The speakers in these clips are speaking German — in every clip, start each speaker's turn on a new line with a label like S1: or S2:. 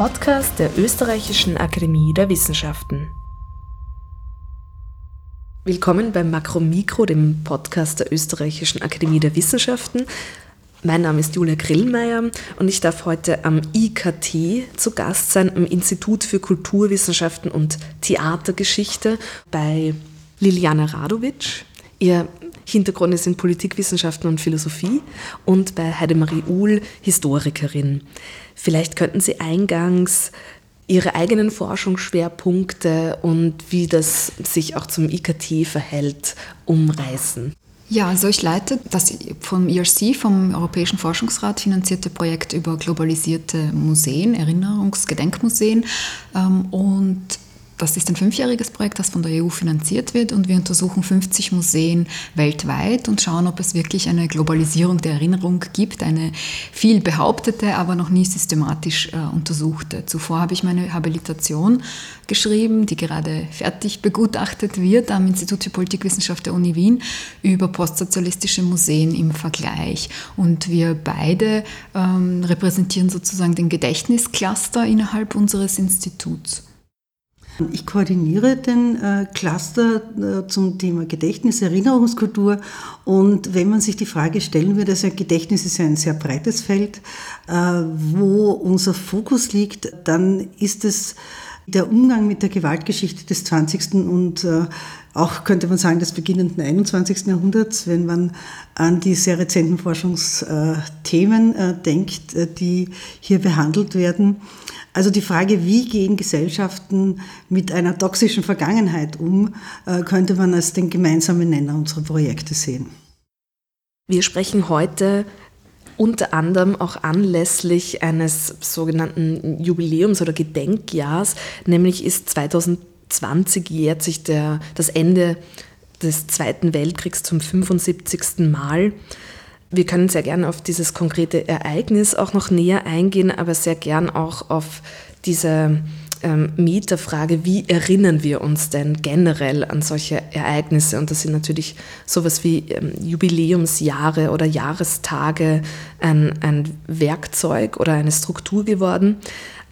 S1: Podcast der Österreichischen Akademie der Wissenschaften. Willkommen beim Makromikro, dem Podcast der Österreichischen Akademie der Wissenschaften. Mein Name ist Julia Grillmeier und ich darf heute am IKT zu Gast sein, am Institut für Kulturwissenschaften und Theatergeschichte bei Liliana Radovic. Ihr Hintergrund ist in Politikwissenschaften und Philosophie und bei Heidemarie Uhl Historikerin. Vielleicht könnten Sie eingangs Ihre eigenen Forschungsschwerpunkte und wie das sich auch zum IKT verhält, umreißen.
S2: Ja, also ich leite das vom ERC, vom Europäischen Forschungsrat finanzierte Projekt über globalisierte Museen, Erinnerungsgedenkmuseen. Ähm, und das ist ein fünfjähriges Projekt, das von der EU finanziert wird und wir untersuchen 50 Museen weltweit und schauen, ob es wirklich eine Globalisierung der Erinnerung gibt, eine viel behauptete, aber noch nie systematisch äh, untersuchte. Zuvor habe ich meine Habilitation geschrieben, die gerade fertig begutachtet wird am Institut für Politikwissenschaft der Uni Wien über postsozialistische Museen im Vergleich. Und wir beide ähm, repräsentieren sozusagen den Gedächtniscluster innerhalb unseres Instituts.
S3: Ich koordiniere den äh, Cluster äh, zum Thema Gedächtnis, Erinnerungskultur und wenn man sich die Frage stellen würde, also Gedächtnis ist ja ein sehr breites Feld, äh, wo unser Fokus liegt, dann ist es der Umgang mit der Gewaltgeschichte des 20. und auch könnte man sagen des beginnenden 21. Jahrhunderts, wenn man an die sehr rezenten Forschungsthemen denkt, die hier behandelt werden. Also die Frage, wie gehen Gesellschaften mit einer toxischen Vergangenheit um, äh, könnte man als den gemeinsamen Nenner unserer Projekte sehen.
S1: Wir sprechen heute unter anderem auch anlässlich eines sogenannten Jubiläums oder Gedenkjahrs, nämlich ist 2020 jährt sich der, das Ende des Zweiten Weltkriegs zum 75. Mal. Wir können sehr gern auf dieses konkrete Ereignis auch noch näher eingehen, aber sehr gern auch auf diese ähm, Metafrage, wie erinnern wir uns denn generell an solche Ereignisse? Und das sind natürlich sowas wie ähm, Jubiläumsjahre oder Jahrestage ein, ein Werkzeug oder eine Struktur geworden.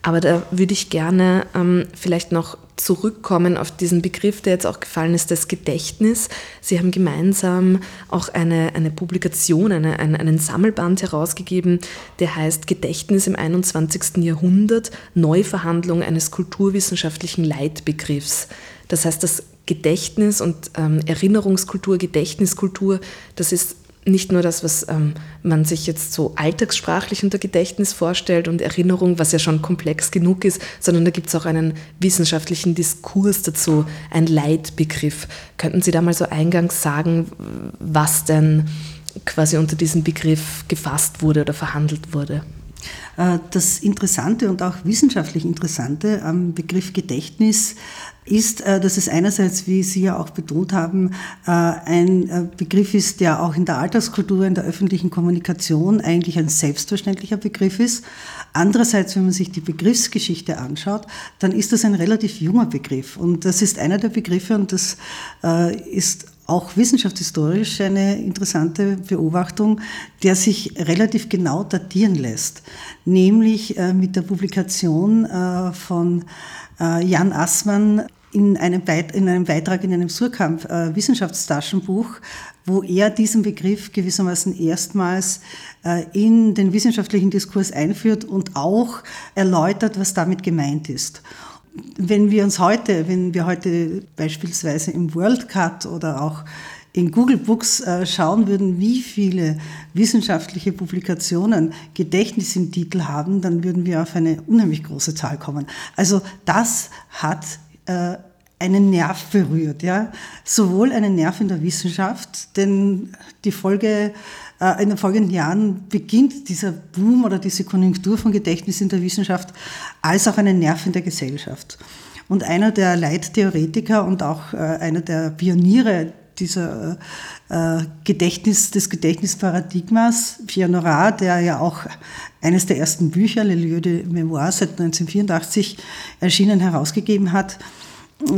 S1: Aber da würde ich gerne ähm, vielleicht noch zurückkommen auf diesen Begriff, der jetzt auch gefallen ist, das Gedächtnis. Sie haben gemeinsam auch eine, eine Publikation, eine, einen, einen Sammelband herausgegeben, der heißt Gedächtnis im 21. Jahrhundert, Neuverhandlung eines kulturwissenschaftlichen Leitbegriffs. Das heißt, das Gedächtnis und ähm, Erinnerungskultur, Gedächtniskultur, das ist nicht nur das, was ähm, man sich jetzt so alltagssprachlich unter Gedächtnis vorstellt und Erinnerung, was ja schon komplex genug ist, sondern da gibt es auch einen wissenschaftlichen Diskurs dazu, ein Leitbegriff. Könnten Sie da mal so eingangs sagen, was denn quasi unter diesem Begriff gefasst wurde oder verhandelt wurde?
S3: Äh, das Interessante und auch wissenschaftlich Interessante am Begriff Gedächtnis ist, äh, dass es einerseits, wie Sie ja auch betont haben, äh, ein Begriff ist, der auch in der Alltagskultur, in der öffentlichen Kommunikation eigentlich ein selbstverständlicher Begriff ist. Andererseits, wenn man sich die Begriffsgeschichte anschaut, dann ist das ein relativ junger Begriff. Und das ist einer der Begriffe, und das ist auch wissenschaftshistorisch eine interessante Beobachtung, der sich relativ genau datieren lässt, nämlich äh, mit der Publikation äh, von äh, Jan Assmann in einem, in einem Beitrag in einem Surkamp Wissenschaftstaschenbuch, wo er diesen Begriff gewissermaßen erstmals in den wissenschaftlichen Diskurs einführt und auch erläutert, was damit gemeint ist wenn wir uns heute, wenn wir heute beispielsweise im WorldCut oder auch in Google Books äh, schauen würden, wie viele wissenschaftliche Publikationen Gedächtnis im Titel haben, dann würden wir auf eine unheimlich große Zahl kommen. Also das hat äh, einen Nerv berührt, ja, sowohl einen Nerv in der Wissenschaft, denn die Folge äh, in den folgenden Jahren beginnt dieser Boom oder diese Konjunktur von Gedächtnis in der Wissenschaft als auch einen Nerv in der Gesellschaft. Und einer der Leittheoretiker und auch äh, einer der Pioniere dieser äh, Gedächtnis, des Gedächtnisparadigmas, Pierre Nora, der ja auch eines der ersten Bücher, Le Lieu de Mémoire, seit 1984 erschienen, herausgegeben hat,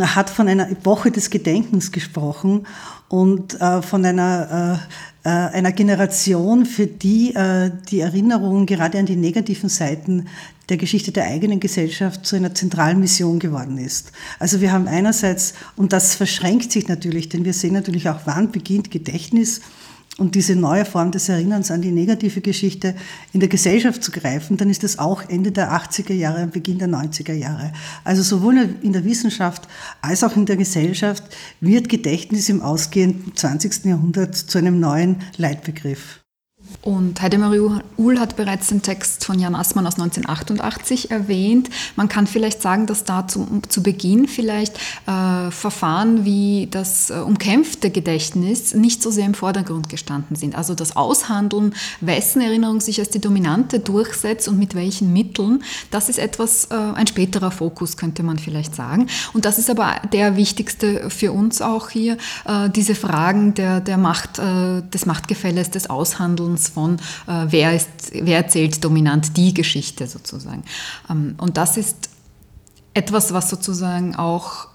S3: hat von einer Epoche des Gedenkens gesprochen und äh, von einer, äh, äh einer Generation, für die äh, die Erinnerung gerade an die negativen Seiten der Geschichte der eigenen Gesellschaft zu einer zentralen Mission geworden ist. Also wir haben einerseits, und das verschränkt sich natürlich, denn wir sehen natürlich auch, wann beginnt Gedächtnis und diese neue Form des Erinnerns an die negative Geschichte in der Gesellschaft zu greifen, dann ist das auch Ende der 80er Jahre und Beginn der 90er Jahre. Also sowohl in der Wissenschaft als auch in der Gesellschaft wird Gedächtnis im ausgehenden 20. Jahrhundert zu einem neuen Leitbegriff.
S2: Und Heidemarie Uhl hat bereits den Text von Jan Assmann aus 1988 erwähnt. Man kann vielleicht sagen, dass da zu, zu Beginn vielleicht äh, Verfahren wie das äh, umkämpfte Gedächtnis nicht so sehr im Vordergrund gestanden sind. Also das Aushandeln, wessen Erinnerung sich als die dominante durchsetzt und mit welchen Mitteln, das ist etwas, äh, ein späterer Fokus, könnte man vielleicht sagen. Und das ist aber der wichtigste für uns auch hier, äh, diese Fragen der, der Macht, äh, des Machtgefälles, des Aushandelns von, äh, wer, ist, wer erzählt dominant die Geschichte sozusagen. Ähm, und das ist etwas, was sozusagen auch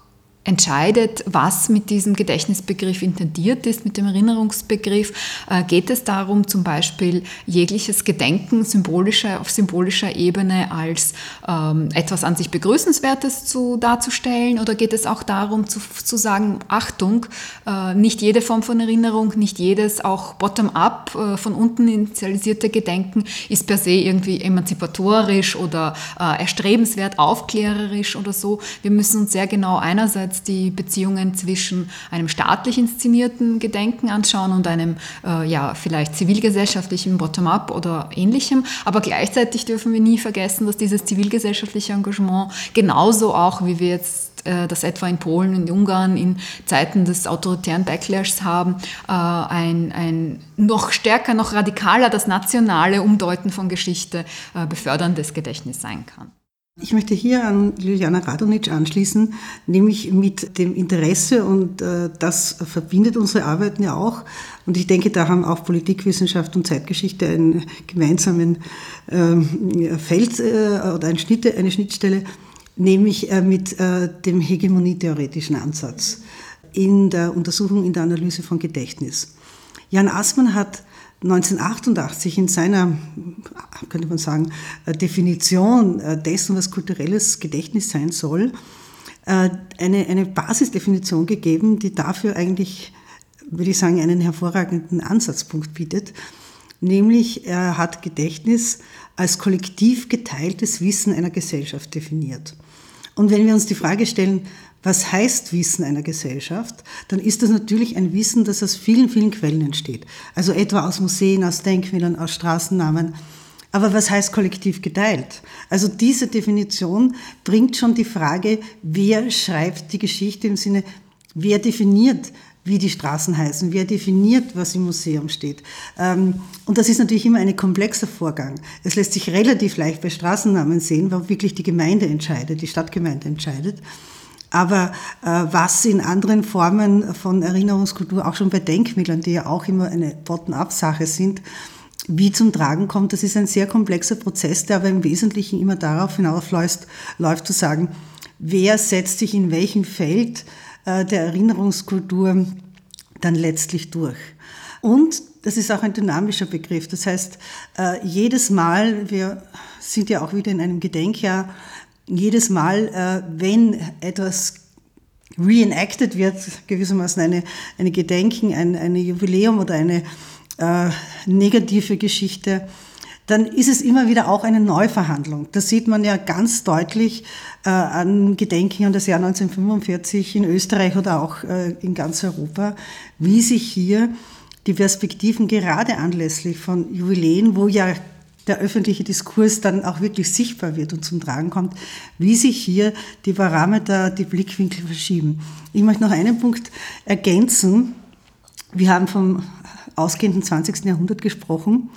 S2: entscheidet, was mit diesem Gedächtnisbegriff intendiert ist, mit dem Erinnerungsbegriff. Äh, geht es darum, zum Beispiel jegliches Gedenken symbolischer, auf symbolischer Ebene als ähm, etwas an sich Begrüßenswertes zu, darzustellen? Oder geht es auch darum, zu, zu sagen, Achtung, äh, nicht jede Form von Erinnerung, nicht jedes auch bottom-up, äh, von unten initialisierte Gedenken ist per se irgendwie emanzipatorisch oder äh, erstrebenswert, aufklärerisch oder so. Wir müssen uns sehr genau einerseits einerseits die Beziehungen zwischen einem staatlich inszenierten Gedenken anschauen und einem äh, ja, vielleicht zivilgesellschaftlichen Bottom-up oder ähnlichem. Aber gleichzeitig dürfen wir nie vergessen, dass dieses zivilgesellschaftliche Engagement genauso auch, wie wir jetzt äh, das etwa in Polen, in Ungarn in Zeiten des autoritären Backlashs haben, äh, ein, ein noch stärker, noch radikaler das nationale Umdeuten von Geschichte äh, beförderndes Gedächtnis sein kann.
S3: Ich möchte hier an Juliana Radonic anschließen, nämlich mit dem Interesse und äh, das verbindet unsere Arbeiten ja auch. Und ich denke, da haben auch Politikwissenschaft und Zeitgeschichte einen gemeinsamen äh, Feld äh, oder eine, Schnittstelle, nämlich äh, mit dem hegemonietheoretischen Ansatz in der Untersuchung, in der Analyse von Gedächtnis. Jan Assmann hat 1988 in seiner, könnte man sagen, äh, Definition äh, dessen, was kulturelles Gedächtnis sein soll, äh, eine, eine Basisdefinition gegeben, die dafür eigentlich, würde ich sagen, einen hervorragenden Ansatzpunkt bietet. Nämlich, er hat Gedächtnis als kollektiv geteiltes Wissen einer Gesellschaft definiert. Und wenn wir uns die Frage stellen, was heißt Wissen einer Gesellschaft, dann ist das natürlich ein Wissen, das aus vielen, vielen Quellen entsteht. Also etwa aus Museen, aus Denkmälern, aus Straßennamen. Aber was heißt kollektiv geteilt? Also diese Definition bringt schon die Frage, wer schreibt die Geschichte im Sinne, wer definiert, wie die Straßen heißen, wer definiert, was im Museum steht. Ähm, und das ist natürlich immer ein komplexer Vorgang. Es lässt sich relativ leicht bei Straßennamen sehen, wo wirklich die Gemeinde entscheidet, die Stadtgemeinde entscheidet. Aber äh, was in anderen Formen von Erinnerungskultur, auch schon bei Denkmälern, die ja auch immer eine Bottom-up-Sache sind, wie zum Tragen kommt, das ist ein sehr komplexer Prozess, der aber im Wesentlichen immer darauf hinaufläuft, läuft zu sagen, wer setzt sich in welchem Feld äh, der Erinnerungskultur dann letztlich durch. Und das ist auch ein dynamischer Begriff. Das heißt, äh, jedes Mal, wir sind ja auch wieder in einem Gedenkjahr, jedes Mal, äh, wenn etwas reenacted wird, gewissermaßen eine, eine Gedenken, ein eine Jubiläum oder eine äh, negative Geschichte, dann ist es immer wieder auch eine Neuverhandlung. Das sieht man ja ganz deutlich äh, an Gedenken an das Jahr 1945 in Österreich oder auch äh, in ganz Europa, wie sich hier die Perspektiven gerade anlässlich von Jubiläen, wo ja der öffentliche Diskurs dann auch wirklich sichtbar wird und zum Tragen kommt, wie sich hier die Parameter, die Blickwinkel verschieben. Ich möchte noch einen Punkt ergänzen. Wir haben vom ausgehenden 20. Jahrhundert gesprochen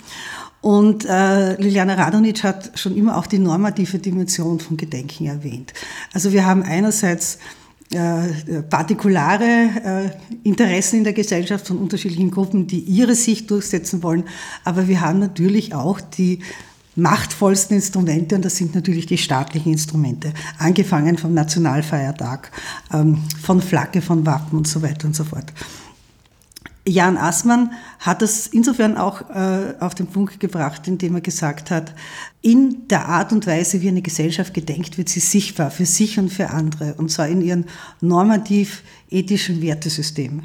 S3: und äh, Liliana Radonic hat schon immer auch die normative Dimension von Gedenken erwähnt. Also wir haben einerseits partikulare äh, Interessen in der Gesellschaft von unterschiedlichen Gruppen, die ihre Sicht durchsetzen wollen. Aber wir haben natürlich auch die machtvollsten Instrumente und das sind natürlich die staatlichen Instrumente, angefangen vom Nationalfeiertag, ähm, von Flagge, von Wappen und so weiter und so fort. Jan Assmann hat das insofern auch äh, auf den Punkt gebracht, indem er gesagt hat, in der Art und Weise, wie eine Gesellschaft gedenkt, wird sie sichtbar für sich und für andere, und zwar in ihrem normativ-ethischen Wertesystem.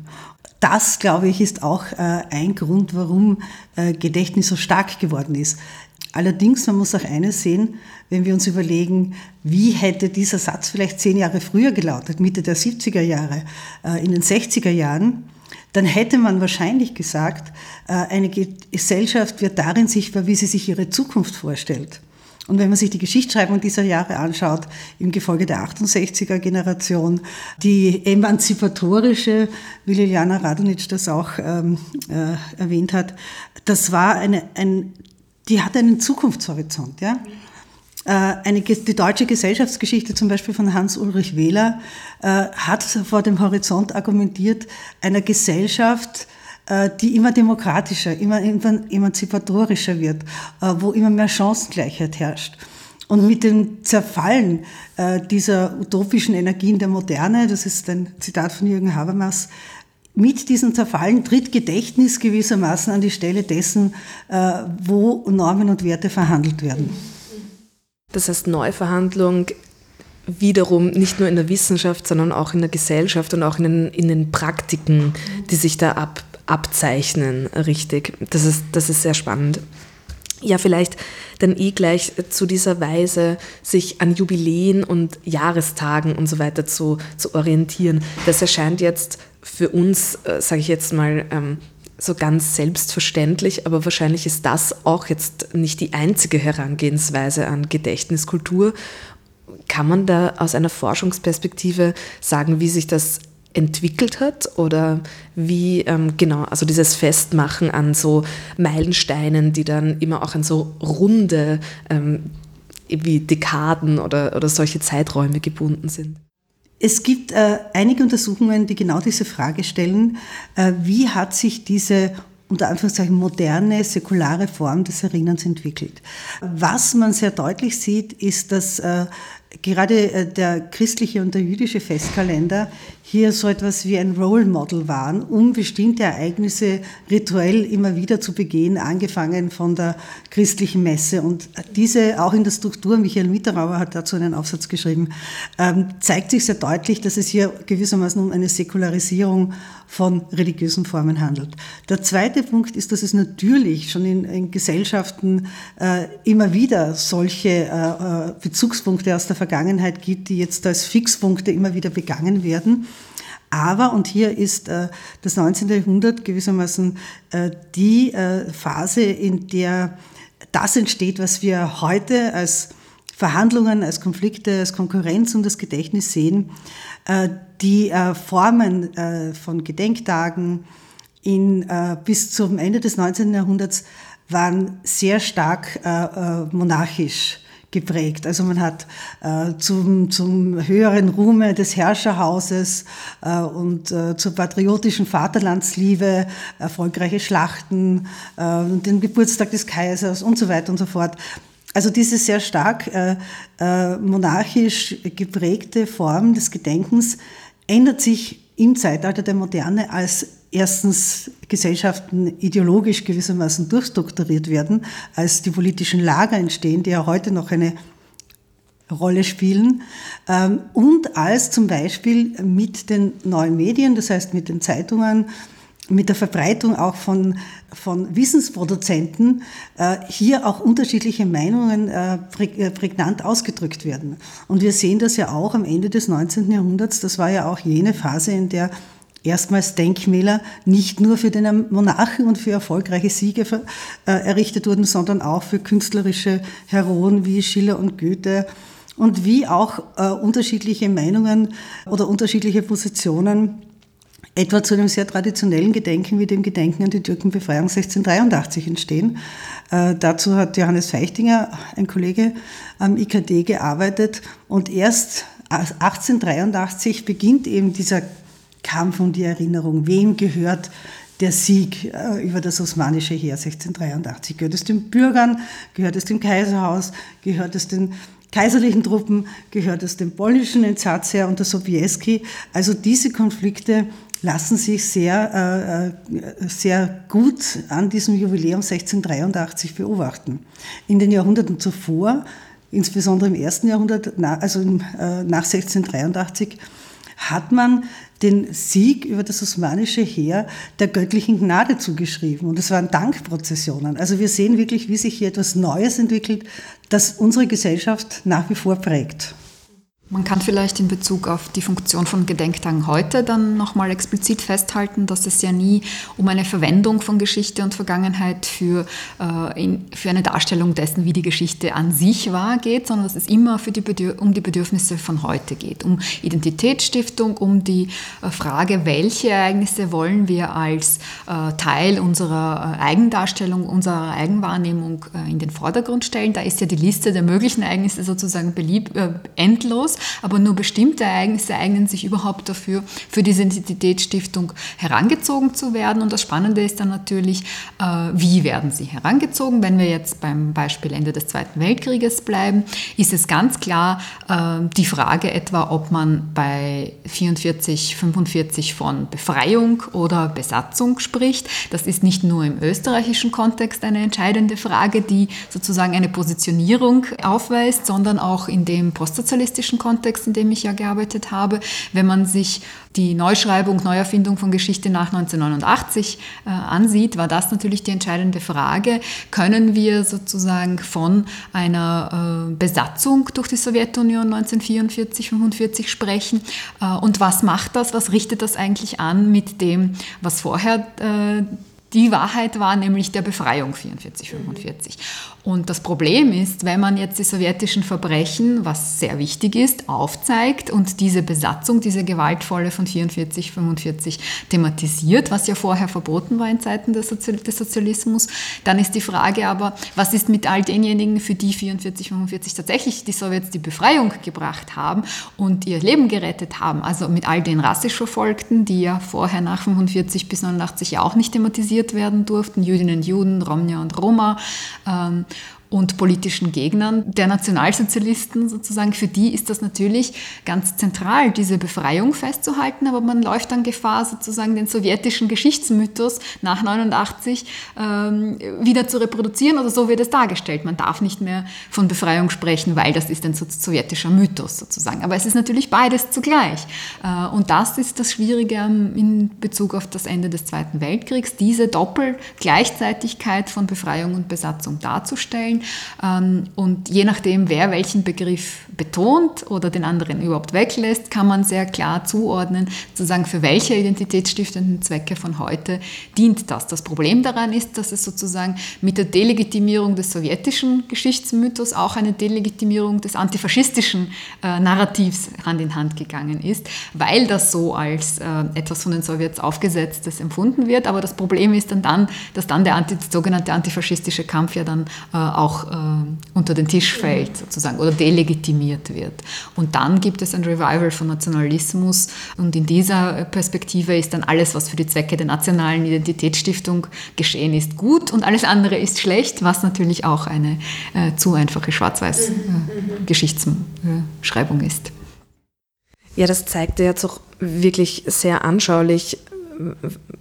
S3: Das, glaube ich, ist auch äh, ein Grund, warum äh, Gedächtnis so stark geworden ist. Allerdings, man muss auch eines sehen, wenn wir uns überlegen, wie hätte dieser Satz vielleicht zehn Jahre früher gelautet, Mitte der 70er Jahre, äh, in den 60er Jahren, dann hätte man wahrscheinlich gesagt, äh, eine Gesellschaft wird darin sichtbar, wie sie sich ihre Zukunft vorstellt. Und wenn man sich die Geschichtsschreibung dieser Jahre anschaut, im Gefolge der 68er Generation, die emanzipatorische, wie Liliana Radonic das auch ähm, äh, erwähnt hat, das war eine, ein die hat einen Zukunftshorizont. Ja? Äh, eine, die deutsche Gesellschaftsgeschichte zum Beispiel von Hans-Ulrich Wähler äh, hat vor dem Horizont argumentiert, einer Gesellschaft, äh, die immer demokratischer, immer emanzipatorischer wird, wo immer mehr Chancengleichheit herrscht. Und mit dem Zerfallen dieser utopischen Energien der Moderne, das ist ein Zitat von Jürgen Habermas, mit diesem Zerfallen tritt Gedächtnis gewissermaßen an die Stelle dessen, wo Normen und Werte verhandelt werden.
S1: Das heißt, Neuverhandlung wiederum nicht nur in der Wissenschaft, sondern auch in der Gesellschaft und auch in den, in den Praktiken, die sich da ab, abzeichnen, richtig. Das ist, das ist sehr spannend. Ja, vielleicht dann eh gleich zu dieser Weise, sich an Jubiläen und Jahrestagen und so weiter zu, zu orientieren. Das erscheint jetzt für uns, äh, sage ich jetzt mal, ähm, so ganz selbstverständlich, aber wahrscheinlich ist das auch jetzt nicht die einzige Herangehensweise an Gedächtniskultur. Kann man da aus einer Forschungsperspektive sagen, wie sich das entwickelt hat oder wie ähm, genau, also dieses Festmachen an so Meilensteinen, die dann immer auch an so runde ähm, wie Dekaden oder, oder solche Zeiträume gebunden sind?
S3: Es gibt äh, einige Untersuchungen, die genau diese Frage stellen, äh, wie hat sich diese unter Anführungszeichen moderne, säkulare Form des Erinnerns entwickelt. Was man sehr deutlich sieht, ist, dass äh, gerade äh, der christliche und der jüdische Festkalender hier so etwas wie ein Role Model waren, um bestimmte Ereignisse rituell immer wieder zu begehen, angefangen von der christlichen Messe. Und diese auch in der Struktur, Michael Mitterauer hat dazu einen Aufsatz geschrieben, ähm, zeigt sich sehr deutlich, dass es hier gewissermaßen um eine Säkularisierung von religiösen Formen handelt. Der zweite Punkt ist, dass es natürlich schon in, in Gesellschaften äh, immer wieder solche äh, äh Bezugspunkte aus der Vergangenheit gibt, die jetzt als Fixpunkte immer wieder begangen werden. Aber, und hier ist äh, das 19. Jahrhundert gewissermaßen äh, die äh, Phase, in der das entsteht, was wir heute als Verhandlungen, als Konflikte, als Konkurrenz um das Gedächtnis sehen, äh, die äh, Formen äh, von Gedenktagen in, bis zum Ende des 19. Jahrhunderts waren sehr stark monarchisch geprägt. Also man hat äh, zum, zum höheren Ruhme des Herrscherhauses äh, und äh, zur patriotischen Vaterlandsliebe erfolgreiche Schlachten, äh, den Geburtstag des Kaisers und so weiter und so fort. Also diese sehr stark äh, äh, monarchisch geprägte Form des Gedenkens ändert sich im Zeitalter der Moderne als erstens Gesellschaften ideologisch gewissermaßen durchstrukturiert werden, als die politischen Lager entstehen, die ja heute noch eine Rolle spielen ähm, und als zum Beispiel mit den neuen Medien, das heißt mit den Zeitungen, mit der Verbreitung auch von, von Wissensproduzenten äh, hier auch unterschiedliche Meinungen äh, prägnant ausgedrückt werden. Und wir sehen das ja auch am Ende des 19. Jahrhunderts. Das war ja auch jene Phase, in der erstmals Denkmäler nicht nur für den Monarchen und für erfolgreiche Siege äh, errichtet wurden, sondern auch für künstlerische Heroen wie Schiller und Goethe und wie auch äh, unterschiedliche Meinungen oder unterschiedliche Positionen etwa zu einem sehr traditionellen Gedenken wie dem Gedenken an die Türkenbefreiung 1683 entstehen. Äh, dazu hat Johannes Feichtinger, ein Kollege am IKD, gearbeitet und erst 1883 beginnt eben dieser Kampf um die Erinnerung. Wem gehört der Sieg äh, über das osmanische Heer 1683? Gehört es den Bürgern? Gehört es dem Kaiserhaus? Gehört es den kaiserlichen Truppen? Gehört es dem polnischen Entsatzherr unter Sobieski? Also diese Konflikte lassen sich sehr, äh, sehr gut an diesem Jubiläum 1683 beobachten. In den Jahrhunderten zuvor, insbesondere im ersten Jahrhundert, also nach 1683, hat man den Sieg über das osmanische Heer der göttlichen Gnade zugeschrieben. Und es waren Dankprozessionen. Also wir sehen wirklich, wie sich hier etwas Neues entwickelt, das unsere Gesellschaft nach wie vor prägt.
S2: Man kann vielleicht in Bezug auf die Funktion von Gedenktagen heute dann nochmal explizit festhalten, dass es ja nie um eine Verwendung von Geschichte und Vergangenheit für, äh, in, für eine Darstellung dessen, wie die Geschichte an sich war, geht, sondern dass es immer für die um die Bedürfnisse von heute geht, um Identitätsstiftung, um die äh, Frage, welche Ereignisse wollen wir als äh, Teil unserer äh, Eigendarstellung, unserer Eigenwahrnehmung äh, in den Vordergrund stellen. Da ist ja die Liste der möglichen Ereignisse sozusagen belieb, äh, aber nur bestimmte Ereignisse eignen sich überhaupt dafür, für diese Identitätsstiftung herangezogen zu werden. Und das Spannende ist dann natürlich, äh, wie werden sie herangezogen. Wenn wir jetzt beim Beispiel Ende des Zweiten Weltkrieges bleiben, ist es ganz klar äh, die Frage etwa, ob man bei 44, 45 von Befreiung oder Besatzung spricht. Das ist nicht nur im österreichischen Kontext eine entscheidende Frage, die sozusagen eine Positionierung aufweist, sondern auch in dem postsozialistischen Kontext, in dem ich ja gearbeitet habe, wenn man sich die Neuschreibung, Neuerfindung von Geschichte nach 1989 äh, ansieht, war das natürlich die entscheidende Frage. Können wir sozusagen von einer äh, Besatzung durch die Sowjetunion 1944, 1945 sprechen? Äh, und was macht das? Was richtet das eigentlich an mit dem, was vorher äh, die Wahrheit war, nämlich der Befreiung 44, 45. Und das Problem ist, wenn man jetzt die sowjetischen Verbrechen, was sehr wichtig ist, aufzeigt und diese Besatzung, diese gewaltvolle von 44, 45 thematisiert, was ja vorher verboten war in Zeiten des, Sozialismus, dann ist die Frage aber, was ist mit all denjenigen, für die 44, 45 tatsächlich die Sowjets die Befreiung gebracht haben und ihr Leben gerettet haben, also mit all den rassisch Verfolgten, die ja vorher nach 45 bis 89 ja auch nicht thematisiert werden durften, Jüdinnen, Juden, Romja und Roma. Ähm, und politischen Gegnern der Nationalsozialisten sozusagen, für die ist das natürlich ganz zentral, diese Befreiung festzuhalten, aber man läuft dann Gefahr, sozusagen den sowjetischen Geschichtsmythos nach 89 ähm, wieder zu reproduzieren oder so wird es dargestellt. Man darf nicht mehr von Befreiung sprechen, weil das ist ein sowjetischer Mythos sozusagen. Aber es ist natürlich beides zugleich. Äh, und das ist das Schwierige in Bezug auf das Ende des Zweiten Weltkriegs, diese Doppelgleichzeitigkeit von Befreiung und Besatzung darzustellen und je nachdem, wer welchen Begriff betont oder den anderen überhaupt weglässt, kann man sehr klar zuordnen, sozusagen für welche identitätsstiftenden Zwecke von heute dient das. Das Problem daran ist, dass es sozusagen mit der Delegitimierung des sowjetischen Geschichtsmythos auch eine Delegitimierung des antifaschistischen äh, Narrativs Hand in Hand gegangen ist, weil das so als äh, etwas von den Sowjets aufgesetztes empfunden wird. Aber das Problem ist dann, dann dass dann der anti, sogenannte antifaschistische Kampf ja dann äh, auch äh, unter den Tisch fällt sozusagen oder delegitimiert wird. Und dann gibt es ein Revival von Nationalismus und in dieser Perspektive ist dann alles, was für die Zwecke der nationalen Identitätsstiftung geschehen ist, gut und alles andere ist schlecht, was natürlich auch eine äh, zu einfache Schwarz-Weiß-Geschichtsschreibung äh, ist.
S1: Ja, das zeigte jetzt auch wirklich sehr anschaulich,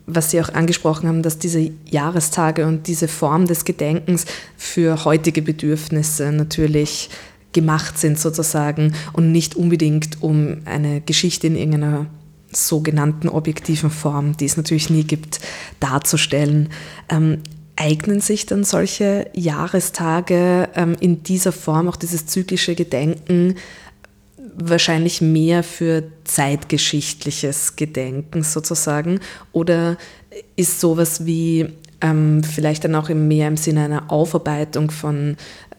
S1: was Sie auch angesprochen haben, dass diese Jahrestage und diese Form des Gedenkens für heutige Bedürfnisse natürlich gemacht sind sozusagen und nicht unbedingt um eine Geschichte in irgendeiner sogenannten objektiven Form, die es natürlich nie gibt, darzustellen. Ähm, eignen sich dann solche Jahrestage ähm, in dieser Form, auch dieses zyklische Gedenken, wahrscheinlich mehr für zeitgeschichtliches Gedenken sozusagen? Oder ist sowas wie ähm, vielleicht dann auch mehr im Sinne einer Aufarbeitung von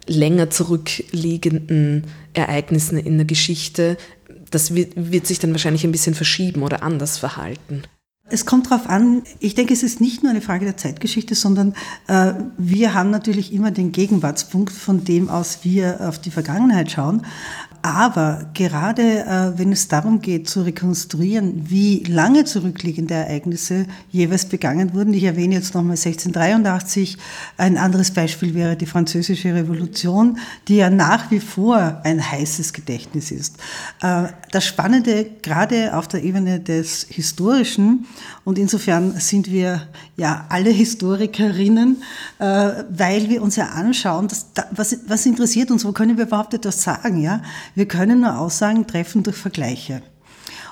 S1: länger zurückliegenden Ereignissen in der Geschichte, das wird, wird sich dann wahrscheinlich ein bisschen verschieben oder anders verhalten?
S3: Es kommt darauf an, ich denke, es ist nicht nur eine Frage der Zeitgeschichte, sondern äh, wir haben natürlich immer den Gegenwartspunkt, von dem aus wir auf die Vergangenheit schauen. Aber gerade äh, wenn es darum geht zu rekonstruieren, wie lange zurückliegende Ereignisse jeweils begangen wurden, ich erwähne jetzt nochmal 1683, ein anderes Beispiel wäre die Französische Revolution, die ja nach wie vor ein heißes Gedächtnis ist. Äh, das Spannende gerade auf der Ebene des Historischen und insofern sind wir ja alle Historikerinnen, äh, weil wir uns ja anschauen, dass, was, was interessiert uns, wo können wir überhaupt etwas sagen, ja? Wir können nur Aussagen treffen durch Vergleiche.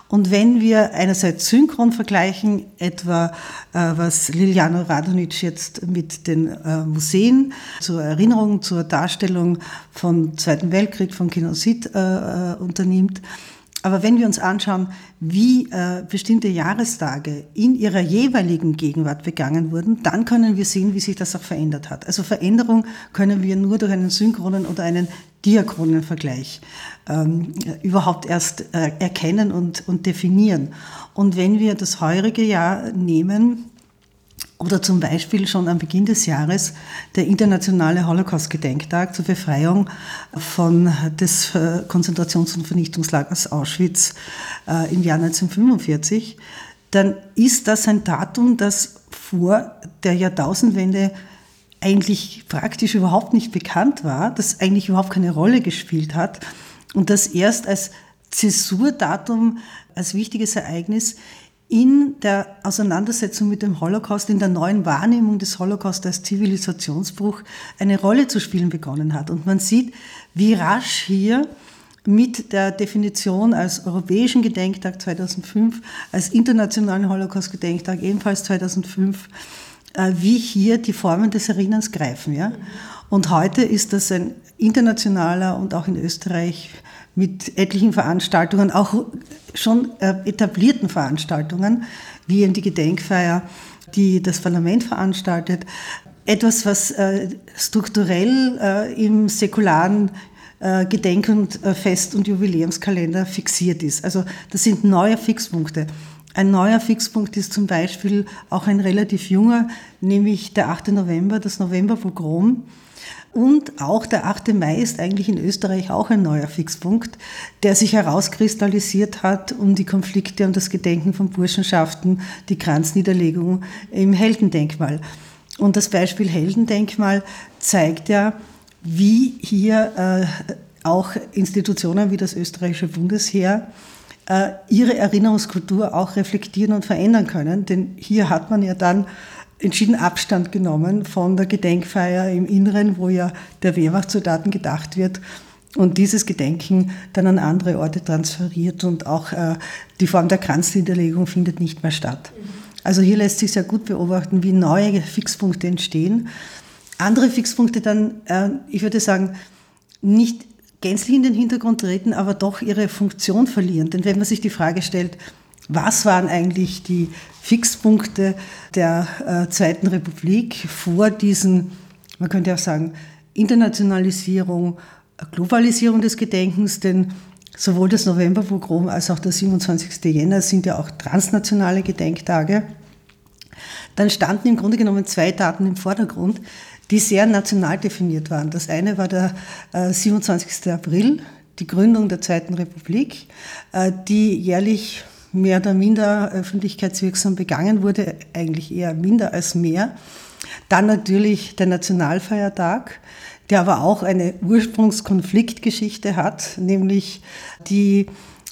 S3: Und wenn wir einerseits synchron vergleichen, etwa äh, was Liliano Radonic jetzt mit den äh, Museen zur Erinnerung, zur Darstellung vom Zweiten Weltkrieg, von Genozid äh, äh unternimmt, aber wenn wir uns anschauen, wie äh, bestimmte Jahrestage in ihrer jeweiligen Gegenwart begangen wurden, dann können wir sehen, wie sich das auch verändert hat. Also Veränderung können wir nur durch einen synchronen oder einen diachronen Vergleich ähm, überhaupt erst äh, erkennen und, und definieren. Und wenn wir das heurige Jahr nehmen, oder zum Beispiel schon am Beginn des Jahres der internationale Holocaust-Gedenktag zur Befreiung von des äh, Konzentrations- und Vernichtungslagers Auschwitz äh, im Jahr 1945, dann ist das ein Datum, das vor der Jahrtausendwende eigentlich praktisch überhaupt nicht bekannt war, das eigentlich überhaupt keine Rolle gespielt hat und das erst als Zäsurdatum, als wichtiges Ereignis in der Auseinandersetzung mit dem Holocaust, in der neuen Wahrnehmung des Holocaust als Zivilisationsbruch eine Rolle zu spielen begonnen hat. Und man sieht, wie rasch hier mit der Definition als Europäischen Gedenktag 2005, als Internationalen Holocaust-Gedenktag ebenfalls 2005, äh, wie hier die Formen des Erinnerns greifen. Ja? Und heute ist das ein internationaler und auch in Österreich mit etlichen Veranstaltungen, auch schon äh, etablierten Veranstaltungen, wie eben die Gedenkfeier, die das Parlament veranstaltet. Etwas, was äh, strukturell äh, im säkularen Gedenk- und Fest- und Jubiläumskalender fixiert ist. Also das sind neue Fixpunkte. Ein neuer Fixpunkt ist zum Beispiel auch ein relativ junger, nämlich der 8. November, das Novemberpogrom und auch der 8. Mai ist eigentlich in Österreich auch ein neuer Fixpunkt, der sich herauskristallisiert hat um die Konflikte und das Gedenken von Burschenschaften, die Kranzniederlegung im Heldendenkmal. Und das Beispiel Heldendenkmal zeigt ja, wie hier äh, auch Institutionen wie das österreichische Bundesheer äh, ihre Erinnerungskultur auch reflektieren und verändern können. Denn hier hat man ja dann entschieden Abstand genommen von der Gedenkfeier im Inneren, wo ja der Wehrmachtssoldaten gedacht wird und dieses Gedenken dann an andere Orte transferiert und auch äh, die Form der Kranzniederlegung findet nicht mehr statt. Also hier lässt sich sehr gut beobachten, wie neue Fixpunkte entstehen. Andere Fixpunkte dann, äh, ich würde sagen, nicht gänzlich in den Hintergrund treten, aber doch ihre Funktion verlieren. Denn wenn man sich die Frage stellt, was waren eigentlich die Fixpunkte der äh, Zweiten Republik vor diesen, man könnte auch sagen, Internationalisierung, Globalisierung des Gedenkens, denn sowohl das Novemberpogrom als auch der 27. Jänner sind ja auch transnationale Gedenktage. Dann standen im Grunde genommen zwei Daten im Vordergrund, die sehr national definiert waren. Das eine war der äh, 27. April, die Gründung der Zweiten Republik, äh, die jährlich mehr oder minder öffentlichkeitswirksam begangen wurde, eigentlich eher minder als mehr. Dann natürlich der Nationalfeiertag, der aber auch eine Ursprungskonfliktgeschichte hat, nämlich die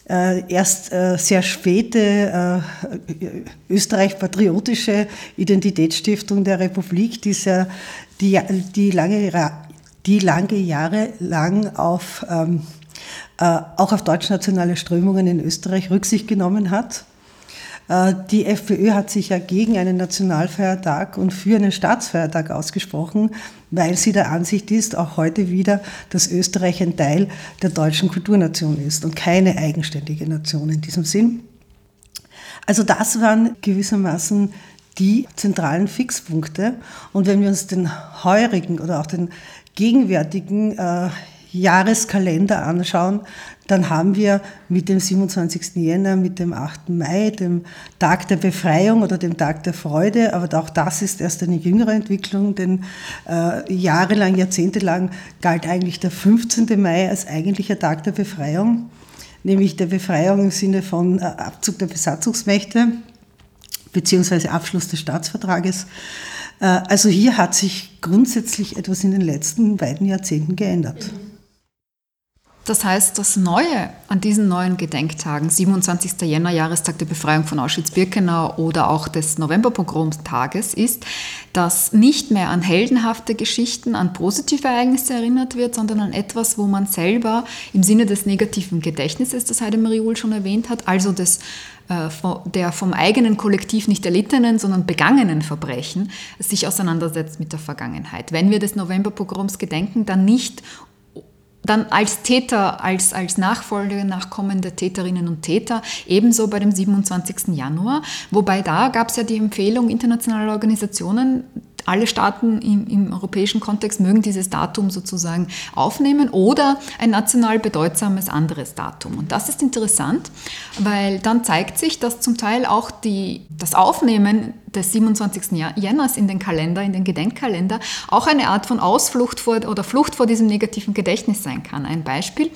S3: äh, erst äh, sehr späte äh, österreich-patriotische Identitätsstiftung der Republik, die, sehr, die, die, lange, die lange Jahre lang auf ähm, äh, auch auf deutschnationale Strömungen in Österreich Rücksicht genommen hat. Äh, die FPÖ hat sich ja gegen einen Nationalfeiertag und für einen Staatsfeiertag ausgesprochen, weil sie der Ansicht ist, auch heute wieder, dass Österreich ein Teil der deutschen Kulturnation ist und keine eigenständige Nation in diesem Sinn. Also das waren gewissermaßen die zentralen Fixpunkte. Und wenn wir uns den heurigen oder auch den gegenwärtigen äh, Jahreskalender anschauen, dann haben wir mit dem 27. Jänner, mit dem 8. Mai, dem Tag der Befreiung oder dem Tag der Freude, aber auch das ist erst eine jüngere Entwicklung, denn äh, jahrelang, jahrzehntelang galt eigentlich der 15. Mai als eigentlicher Tag der Befreiung, nämlich der Befreiung im Sinne von äh, Abzug der Besatzungsmächte beziehungsweise Abschluss des Staatsvertrages. Äh, also hier hat sich grundsätzlich etwas in den letzten beiden Jahrzehnten geändert.
S2: Das heißt, das Neue an diesen neuen Gedenktagen, 27. Jänner, Jahrestag der Befreiung von Auschwitz-Birkenau oder auch des Novemberpogromtages, ist, dass nicht mehr an heldenhafte Geschichten, an positive Ereignisse erinnert wird, sondern an etwas, wo man selber im Sinne des negativen Gedächtnisses, das Heidemarie Uhl schon erwähnt hat, also des äh, der vom eigenen Kollektiv nicht erlittenen, sondern begangenen Verbrechen sich auseinandersetzt mit der Vergangenheit. Wenn wir des Novemberpogroms gedenken, dann nicht dann als Täter, als, als Nachfolger, nachkommende Täterinnen und Täter, ebenso bei dem 27. Januar. Wobei da gab es ja die Empfehlung internationaler Organisationen, alle Staaten im, im, europäischen Kontext mögen dieses Datum sozusagen aufnehmen oder ein national bedeutsames anderes Datum. Und das ist interessant, weil dann zeigt sich, dass zum Teil auch die, das Aufnehmen des 27. Jänners in den Kalender, in den Gedenkkalender, auch eine Art von Ausflucht vor oder Flucht vor diesem negativen Gedächtnis sein kann. Ein Beispiel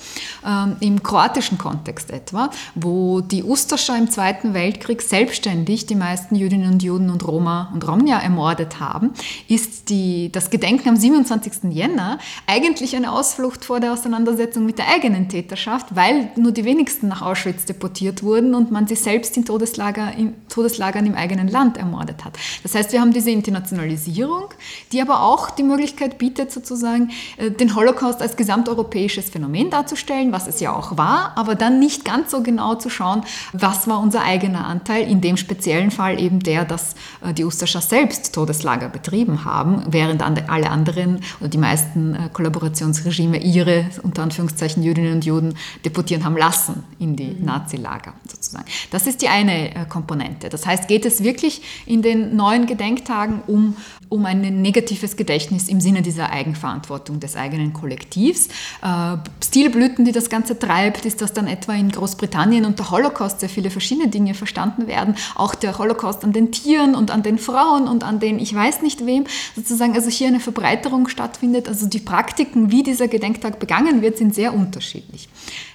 S2: ähm, im kroatischen Kontext etwa, wo die Ustascha im Zweiten Weltkrieg selbstständig die meisten Jüdinnen und Juden und Roma und Romnia ermordet haben, ist die, das Gedenken am 27. Jänner eigentlich eine Ausflucht vor der Auseinandersetzung mit der eigenen Täterschaft, weil nur die wenigsten nach Auschwitz deportiert wurden und man sie selbst in Todeslager, in Todeslagern im eigenen Land ermordet ermordet hat. Das heißt, wir haben diese Internationalisierung, die aber auch die Möglichkeit bietet, sozusagen äh, den Holocaust als gesamteuropäisches Phänomen darzustellen, was es ja auch war, aber dann nicht ganz so genau zu schauen, was war unser eigener Anteil, in dem speziellen Fall eben der, dass äh, die Ustascha selbst Todeslager betrieben haben, während alle anderen oder die meisten äh, Kollaborationsregime ihre, unter Anführungszeichen, Jüdinnen und Juden deportieren haben lassen in die mhm. Nazi-Lager sozusagen. Das ist die eine Komponente. Das heißt, geht es wirklich in in den neuen Gedenktagen um, um ein negatives Gedächtnis im Sinne dieser Eigenverantwortung des eigenen Kollektivs. Äh, Stilblüten, die das Ganze treibt, ist, dass dann etwa in Großbritannien unter Holocaust sehr viele verschiedene Dinge verstanden werden. Auch der Holocaust an den Tieren und an den Frauen und an den ich weiß nicht wem. Sozusagen also hier eine Verbreiterung stattfindet. Also die Praktiken, wie dieser Gedenktag begangen wird, sind sehr unterschiedlich.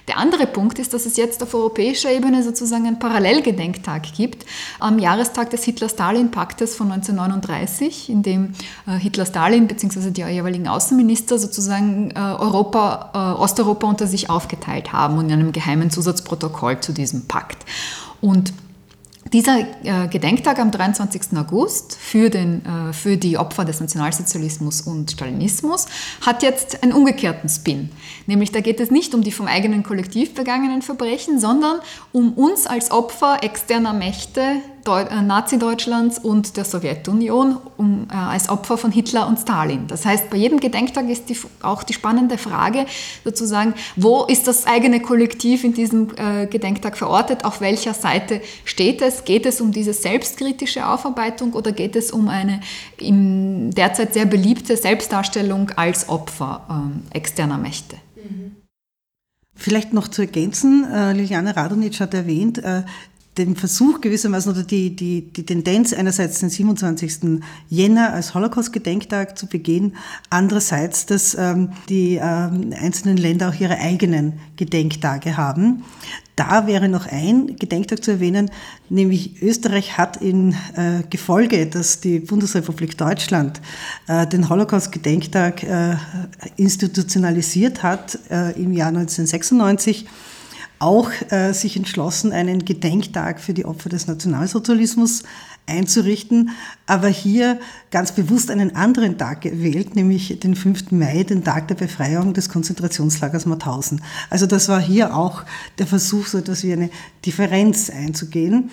S2: Der andere Punkt ist, dass es jetzt auf europäischer Ebene sozusagen einen Parallelgedenktag gibt am Jahrestag des Hitler-Stalin-Paktes von 1939, in dem äh, Hitler-Stalin bzw. die jeweiligen Außenminister sozusagen äh, Europa, äh, Osteuropa unter sich aufgeteilt haben und in einem geheimen Zusatzprotokoll zu diesem Pakt. Und dieser äh, Gedenktag am 23. August für, den, äh, für die Opfer des Nationalsozialismus und Stalinismus hat jetzt einen umgekehrten Spin. Nämlich da geht es nicht um die vom eigenen Kollektiv begangenen Verbrechen, sondern um uns als Opfer externer Mächte Nazi-Deutschlands und der Sowjetunion um, äh, als Opfer von Hitler und Stalin. Das heißt, bei jedem Gedenktag ist die, auch die spannende Frage sozusagen, wo ist das eigene Kollektiv in diesem äh, Gedenktag verortet, auf welcher Seite steht es, geht es um diese selbstkritische Aufarbeitung oder geht es um eine derzeit sehr beliebte Selbstdarstellung als Opfer äh, externer Mächte?
S3: Vielleicht noch zu ergänzen, äh, Liliane Radonitsch hat erwähnt, äh, den Versuch gewissermaßen oder die, die, die Tendenz einerseits den 27. Jänner als Holocaust-Gedenktag zu begehen, andererseits, dass ähm, die ähm, einzelnen Länder auch ihre eigenen Gedenktage haben. Da wäre noch ein Gedenktag zu erwähnen, nämlich Österreich hat in äh, Gefolge, dass die Bundesrepublik Deutschland äh, den Holocaust-Gedenktag äh, institutionalisiert hat äh, im Jahr 1996, auch äh, sich entschlossen, einen Gedenktag für die Opfer des Nationalsozialismus einzurichten, aber hier ganz bewusst einen anderen Tag gewählt, nämlich den 5. Mai, den Tag der Befreiung des Konzentrationslagers Mauthausen. Also das war hier auch der Versuch, so etwas wie eine Differenz einzugehen.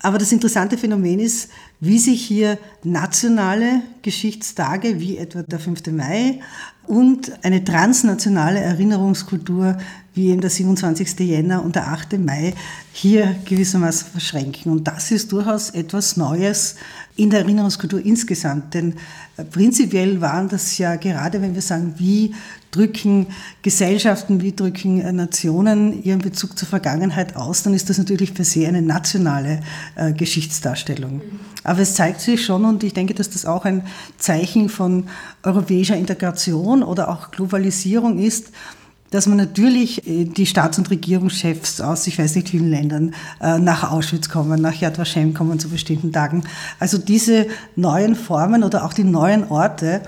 S3: Aber das interessante Phänomen ist, wie sich hier nationale Geschichtstage, wie etwa der 5. Mai und eine transnationale Erinnerungskultur wie eben der 27. Jänner und der 8. Mai hier gewissermaßen verschränken. Und das ist durchaus etwas Neues in der Erinnerungskultur insgesamt. Denn äh, prinzipiell waren das ja gerade, wenn wir sagen, wie drücken Gesellschaften, wie drücken äh, Nationen ihren Bezug zur Vergangenheit aus, dann ist das natürlich per se eine nationale äh, Geschichtsdarstellung. Aber es zeigt sich schon, und ich denke, dass das auch ein Zeichen von europäischer Integration oder auch Globalisierung ist, dass man natürlich äh, die Staats- und Regierungschefs aus, ich weiß nicht vielen Ländern, äh, nach Auschwitz kommen, nach Yad Vashem kommen zu bestimmten Tagen. Also diese neuen Formen oder auch die neuen Orte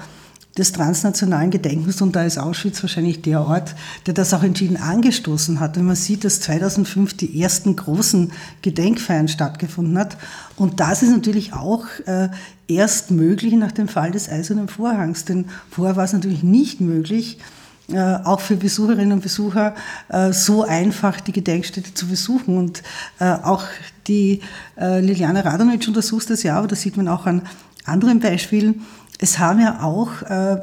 S3: des transnationalen Gedenkens, und da ist Auschwitz wahrscheinlich der Ort, der das auch entschieden angestoßen hat. Wenn man sieht, dass 2005 die ersten großen Gedenkfeiern stattgefunden hat. Und das ist natürlich auch äh, erst möglich nach dem Fall des Eisernen Vorhangs. Denn vorher war es natürlich nicht möglich, äh, auch für Besucherinnen und Besucher äh, so einfach die Gedenkstätte zu besuchen. Und äh, auch die Liliana Radonitsch untersucht das ja, aber das sieht man auch an anderen Beispielen. Es haben ja auch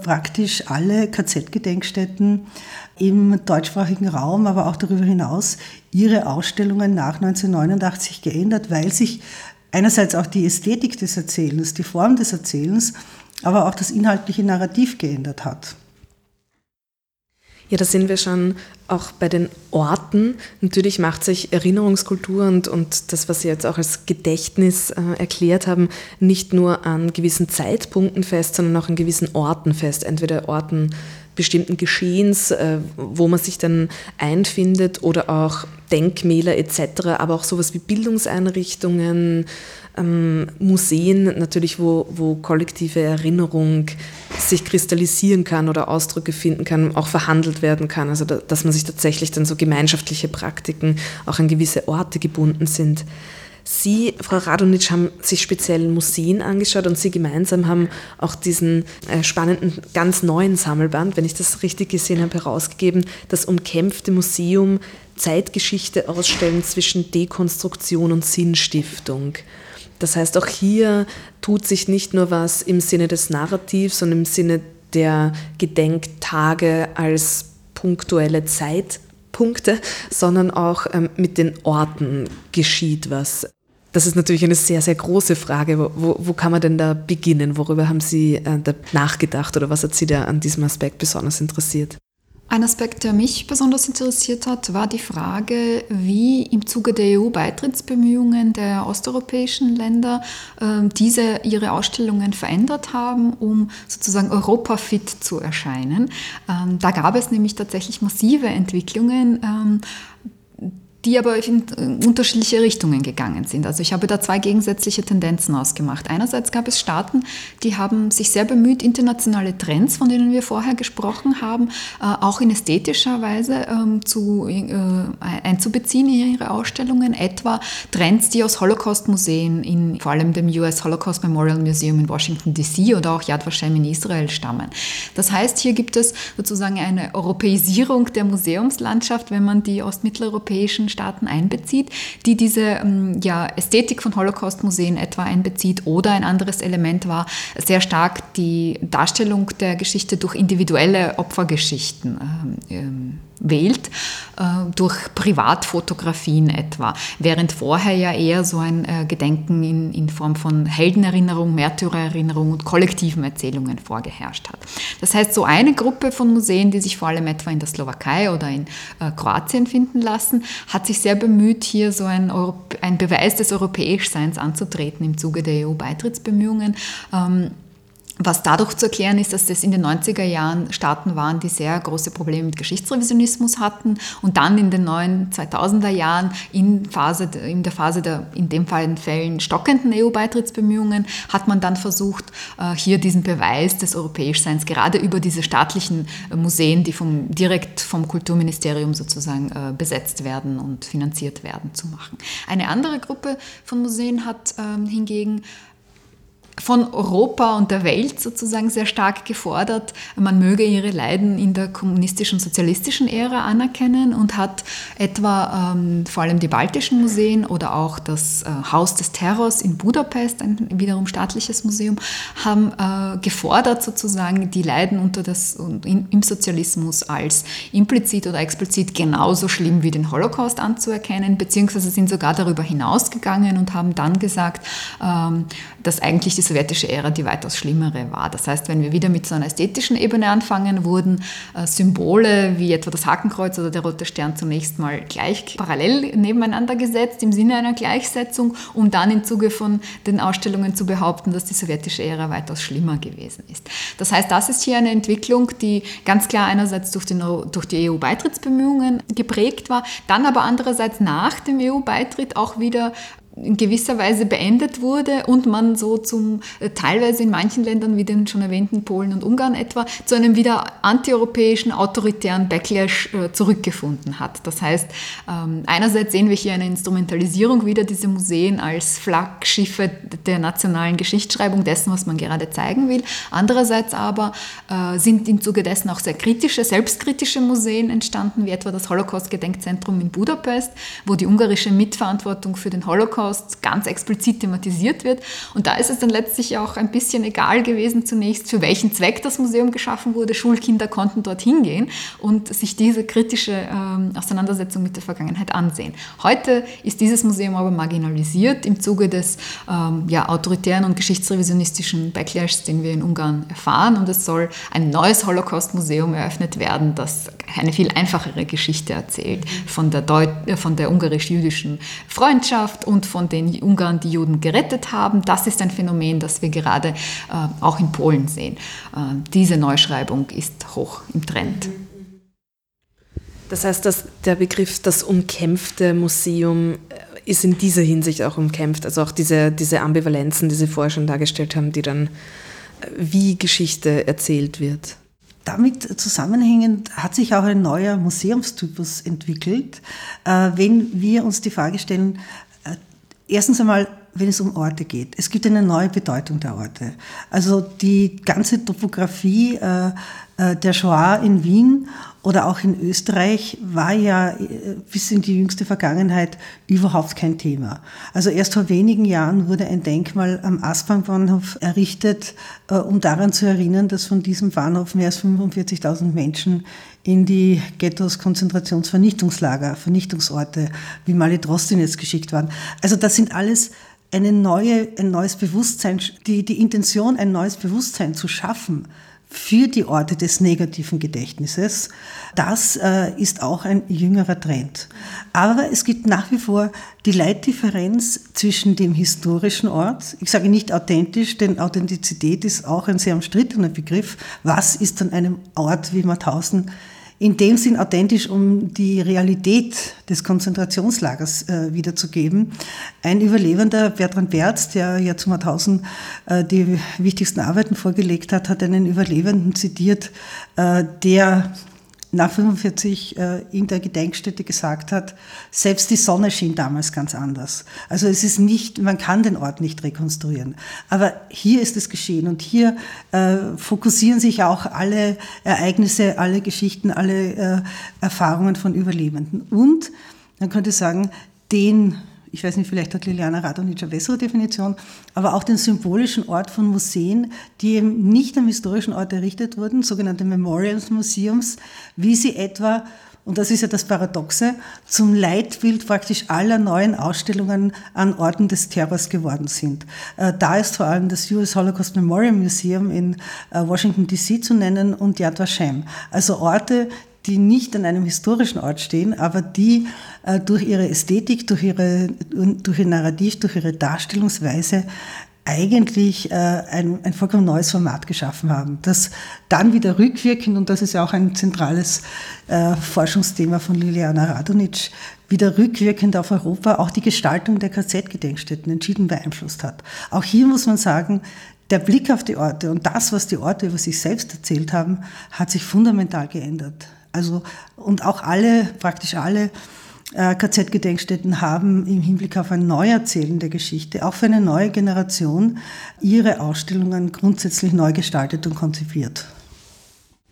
S3: praktisch alle KZ-Gedenkstätten im deutschsprachigen Raum, aber auch darüber hinaus ihre Ausstellungen nach 1989 geändert, weil sich einerseits auch die Ästhetik des Erzählens, die Form des Erzählens, aber auch das inhaltliche Narrativ geändert hat.
S1: Ja, da sind wir schon auch bei den Orten. Natürlich macht sich Erinnerungskultur und, und das, was Sie jetzt auch als Gedächtnis äh, erklärt haben, nicht nur an gewissen Zeitpunkten fest, sondern auch an gewissen Orten fest. Entweder Orten bestimmten Geschehens, äh, wo man sich dann einfindet oder auch Denkmäler etc., aber auch sowas wie Bildungseinrichtungen, ähm, Museen natürlich, wo, wo kollektive Erinnerung sich kristallisieren kann oder Ausdrücke finden kann, auch verhandelt werden kann. Also da, dass man sich tatsächlich dann so gemeinschaftliche Praktiken auch an gewisse Orte gebunden sind. Sie, Frau Radonitsch, haben sich speziell Museen angeschaut und Sie gemeinsam haben auch diesen äh, spannenden, ganz neuen Sammelband, wenn ich das richtig gesehen habe, herausgegeben, das umkämpfte Museum Zeitgeschichte ausstellen zwischen Dekonstruktion und Sinnstiftung. Das heißt, auch hier tut sich nicht nur was im Sinne des Narrativs, sondern im Sinne der Gedenktage als punktuelle Zeitpunkte, sondern auch ähm, mit den Orten geschieht was. Das ist natürlich eine sehr, sehr große Frage. Wo, wo kann man denn da beginnen? Worüber haben Sie äh, nachgedacht oder was hat Sie da an diesem Aspekt besonders interessiert?
S2: Ein Aspekt, der mich besonders interessiert hat, war die Frage, wie im Zuge der EU-Beitrittsbemühungen der osteuropäischen Länder äh, diese ihre Ausstellungen verändert haben, um sozusagen Europa-fit zu erscheinen. Ähm, da gab es nämlich tatsächlich massive Entwicklungen. Ähm, die aber in unterschiedliche Richtungen gegangen sind. Also ich habe da zwei gegensätzliche Tendenzen ausgemacht. Einerseits gab es Staaten, die haben sich sehr bemüht, internationale Trends, von denen wir vorher gesprochen haben, äh, auch in ästhetischer Weise ähm, zu, äh, einzubeziehen in ihre Ausstellungen, etwa Trends, die aus Holocaust-Museen, in vor allem dem US Holocaust Memorial Museum in Washington DC oder auch Yad Vashem in Israel stammen. Das heißt, hier gibt es sozusagen eine Europäisierung der Museumslandschaft, wenn man die ostmitteleuropäischen Staaten einbezieht, die diese ähm, ja, Ästhetik von Holocaust-Museen etwa einbezieht. Oder ein anderes Element war sehr stark die Darstellung der Geschichte durch individuelle Opfergeschichten. Ähm, ähm wählt, äh, durch Privatfotografien etwa, während vorher ja eher so ein äh, Gedenken in, in Form von Heldenerinnerung, Märtyrererinnerung und kollektiven Erzählungen vorgeherrscht hat. Das heißt, so eine Gruppe von Museen, die sich vor allem etwa in der Slowakei oder in äh, Kroatien finden lassen, hat sich sehr bemüht, hier so ein, ein Beweis des Europäischseins anzutreten im Zuge der EU-Beitrittsbemühungen. Was dadurch zu erklären ist, dass das in den 90er Jahren Staaten waren, die sehr große Probleme mit Geschichtsrevisionismus hatten und dann in den neuen 2000er Jahren in, Phase, in der Phase der, in dem Fall in Fällen stockenden EU-Beitrittsbemühungen, hat man dann versucht, äh, hier diesen Beweis des Europäischseins gerade über diese staatlichen äh, Museen, die vom, direkt vom Kulturministerium sozusagen äh, besetzt werden und finanziert werden, zu machen. Eine andere Gruppe von Museen hat ähm, hingegen von Europa und der Welt sozusagen sehr stark gefordert, man möge ihre Leiden in der kommunistischen sozialistischen Ära anerkennen und hat etwa ähm, vor allem die baltischen Museen oder auch das äh, Haus des Terrors in Budapest, ein wiederum staatliches Museum, haben äh, gefordert sozusagen die Leiden unter das, in, im Sozialismus als implizit oder explizit genauso schlimm wie den Holocaust anzuerkennen, beziehungsweise sind sogar darüber hinausgegangen und haben dann gesagt, ähm, dass eigentlich die sowjetische Ära die weitaus schlimmere war. Das heißt, wenn wir wieder mit so einer ästhetischen Ebene anfangen, wurden äh, Symbole wie etwa das Hakenkreuz oder der rote Stern zunächst mal gleich parallel nebeneinander gesetzt im Sinne einer Gleichsetzung, um dann im Zuge von den Ausstellungen zu behaupten, dass die sowjetische Ära weitaus schlimmer gewesen ist. Das heißt, das ist hier eine Entwicklung, die ganz klar einerseits durch, den, durch die EU-Beitrittsbemühungen geprägt war, dann aber andererseits nach dem EU-Beitritt auch wieder in gewisser Weise beendet wurde und man so zum äh, teilweise in manchen Ländern, wie den schon erwähnten Polen und Ungarn etwa, zu einem wieder antieuropäischen, autoritären Backlash äh, zurückgefunden hat. Das heißt, ähm, einerseits sehen wir hier eine Instrumentalisierung wieder dieser Museen als Flaggschiffe der nationalen Geschichtsschreibung dessen, was man gerade zeigen will. Andererseits aber äh, sind im Zuge dessen auch sehr kritische, selbstkritische Museen entstanden, wie etwa das Holocaust-Gedenkzentrum in Budapest, wo die ungarische Mitverantwortung für den Holocaust Holocaust ganz explizit thematisiert wird. Und da ist es dann letztlich auch ein bisschen egal gewesen zunächst, für welchen Zweck das Museum geschaffen wurde. Schulkinder konnten dort hingehen und sich diese kritische ähm, Auseinandersetzung mit der Vergangenheit ansehen. Heute ist dieses Museum aber marginalisiert im Zuge des ähm, ja, autoritären und geschichtsrevisionistischen Backlashs, den wir in Ungarn erfahren. Und es soll ein neues Holocaust-Museum eröffnet werden, das eine viel einfachere Geschichte erzählt von der, äh, von der ungarisch-jüdischen Freundschaft und von den Ungarn die Juden gerettet haben. Das ist ein Phänomen, das wir gerade äh, auch in Polen sehen. Äh, diese Neuschreibung ist hoch im Trend.
S1: Das heißt, dass der Begriff das umkämpfte Museum äh, ist in dieser Hinsicht auch umkämpft. Also auch diese, diese Ambivalenzen, die Sie vorher schon dargestellt haben, die dann äh, wie Geschichte erzählt wird.
S3: Damit zusammenhängend hat sich auch ein neuer Museumstypus entwickelt. Äh, wenn wir uns die Frage stellen, erstens einmal, wenn es um Orte geht. Es gibt eine neue Bedeutung der Orte. Also die ganze Topografie äh, äh, der Shoah in Wien oder auch in Österreich war ja äh, bis in die jüngste Vergangenheit überhaupt kein Thema. Also erst vor wenigen Jahren wurde ein Denkmal am Aspang-Bahnhof errichtet, äh, um daran zu erinnern, dass von diesem Bahnhof mehr als 45.000 Menschen in die Ghettos, Konzentrationsvernichtungslager, Vernichtungsorte wie Mali jetzt geschickt waren. Also das sind alles eine neue, ein neues Bewusstsein, die, die Intention, ein neues Bewusstsein zu schaffen für die Orte des negativen Gedächtnisses. Das äh, ist auch ein jüngerer Trend. Aber es gibt nach wie vor die Leitdifferenz zwischen dem historischen Ort. Ich sage nicht authentisch, denn Authentizität ist auch ein sehr umstrittener Begriff. Was ist an einem Ort wie Mauthausen in dem Sinn authentisch, um die Realität des Konzentrationslagers äh, wiederzugeben. Ein Überlebender, Bertrand Berz, der ja zu Mauthausen äh, die wichtigsten Arbeiten vorgelegt hat, hat einen Überlebenden zitiert, äh, der nach 45 äh, in der Gedenkstätte gesagt hat, selbst die Sonne schien damals ganz anders. Also es ist nicht, man kann den Ort nicht rekonstruieren. Aber hier ist es geschehen und hier äh, fokussieren sich auch alle Ereignisse, alle Geschichten, alle äh, Erfahrungen von Überlebenden. Und man könnte sagen, den ich weiß nicht, vielleicht hat Liliana Radonic eine bessere Definition, aber auch den symbolischen Ort von Museen, die eben nicht am historischen Ort errichtet wurden, sogenannte Memorials Museums, wie sie etwa und das ist ja das Paradoxe, zum Leitbild praktisch aller neuen Ausstellungen an Orten des Terrors geworden sind. Äh, da ist vor allem das US Holocaust Memorial Museum in äh, Washington DC zu nennen und Yad Vashem. Also Orte, die nicht an einem historischen Ort stehen, aber die äh, durch ihre Ästhetik, durch, ihre, durch ihr Narrativ, durch ihre Darstellungsweise eigentlich äh, ein, ein vollkommen neues Format geschaffen haben, das dann wieder rückwirkend, und das ist ja auch ein zentrales äh, Forschungsthema von Liliana Radonic, wieder rückwirkend auf Europa auch die Gestaltung der KZ-Gedenkstätten entschieden beeinflusst hat. Auch hier muss man sagen, der Blick auf die Orte und das, was die Orte über sich selbst erzählt haben, hat sich fundamental geändert. Also, und auch alle, praktisch alle äh, KZ-Gedenkstätten haben im Hinblick auf ein Neuerzählen der Geschichte, auch für eine neue Generation, ihre Ausstellungen grundsätzlich neu gestaltet und konzipiert.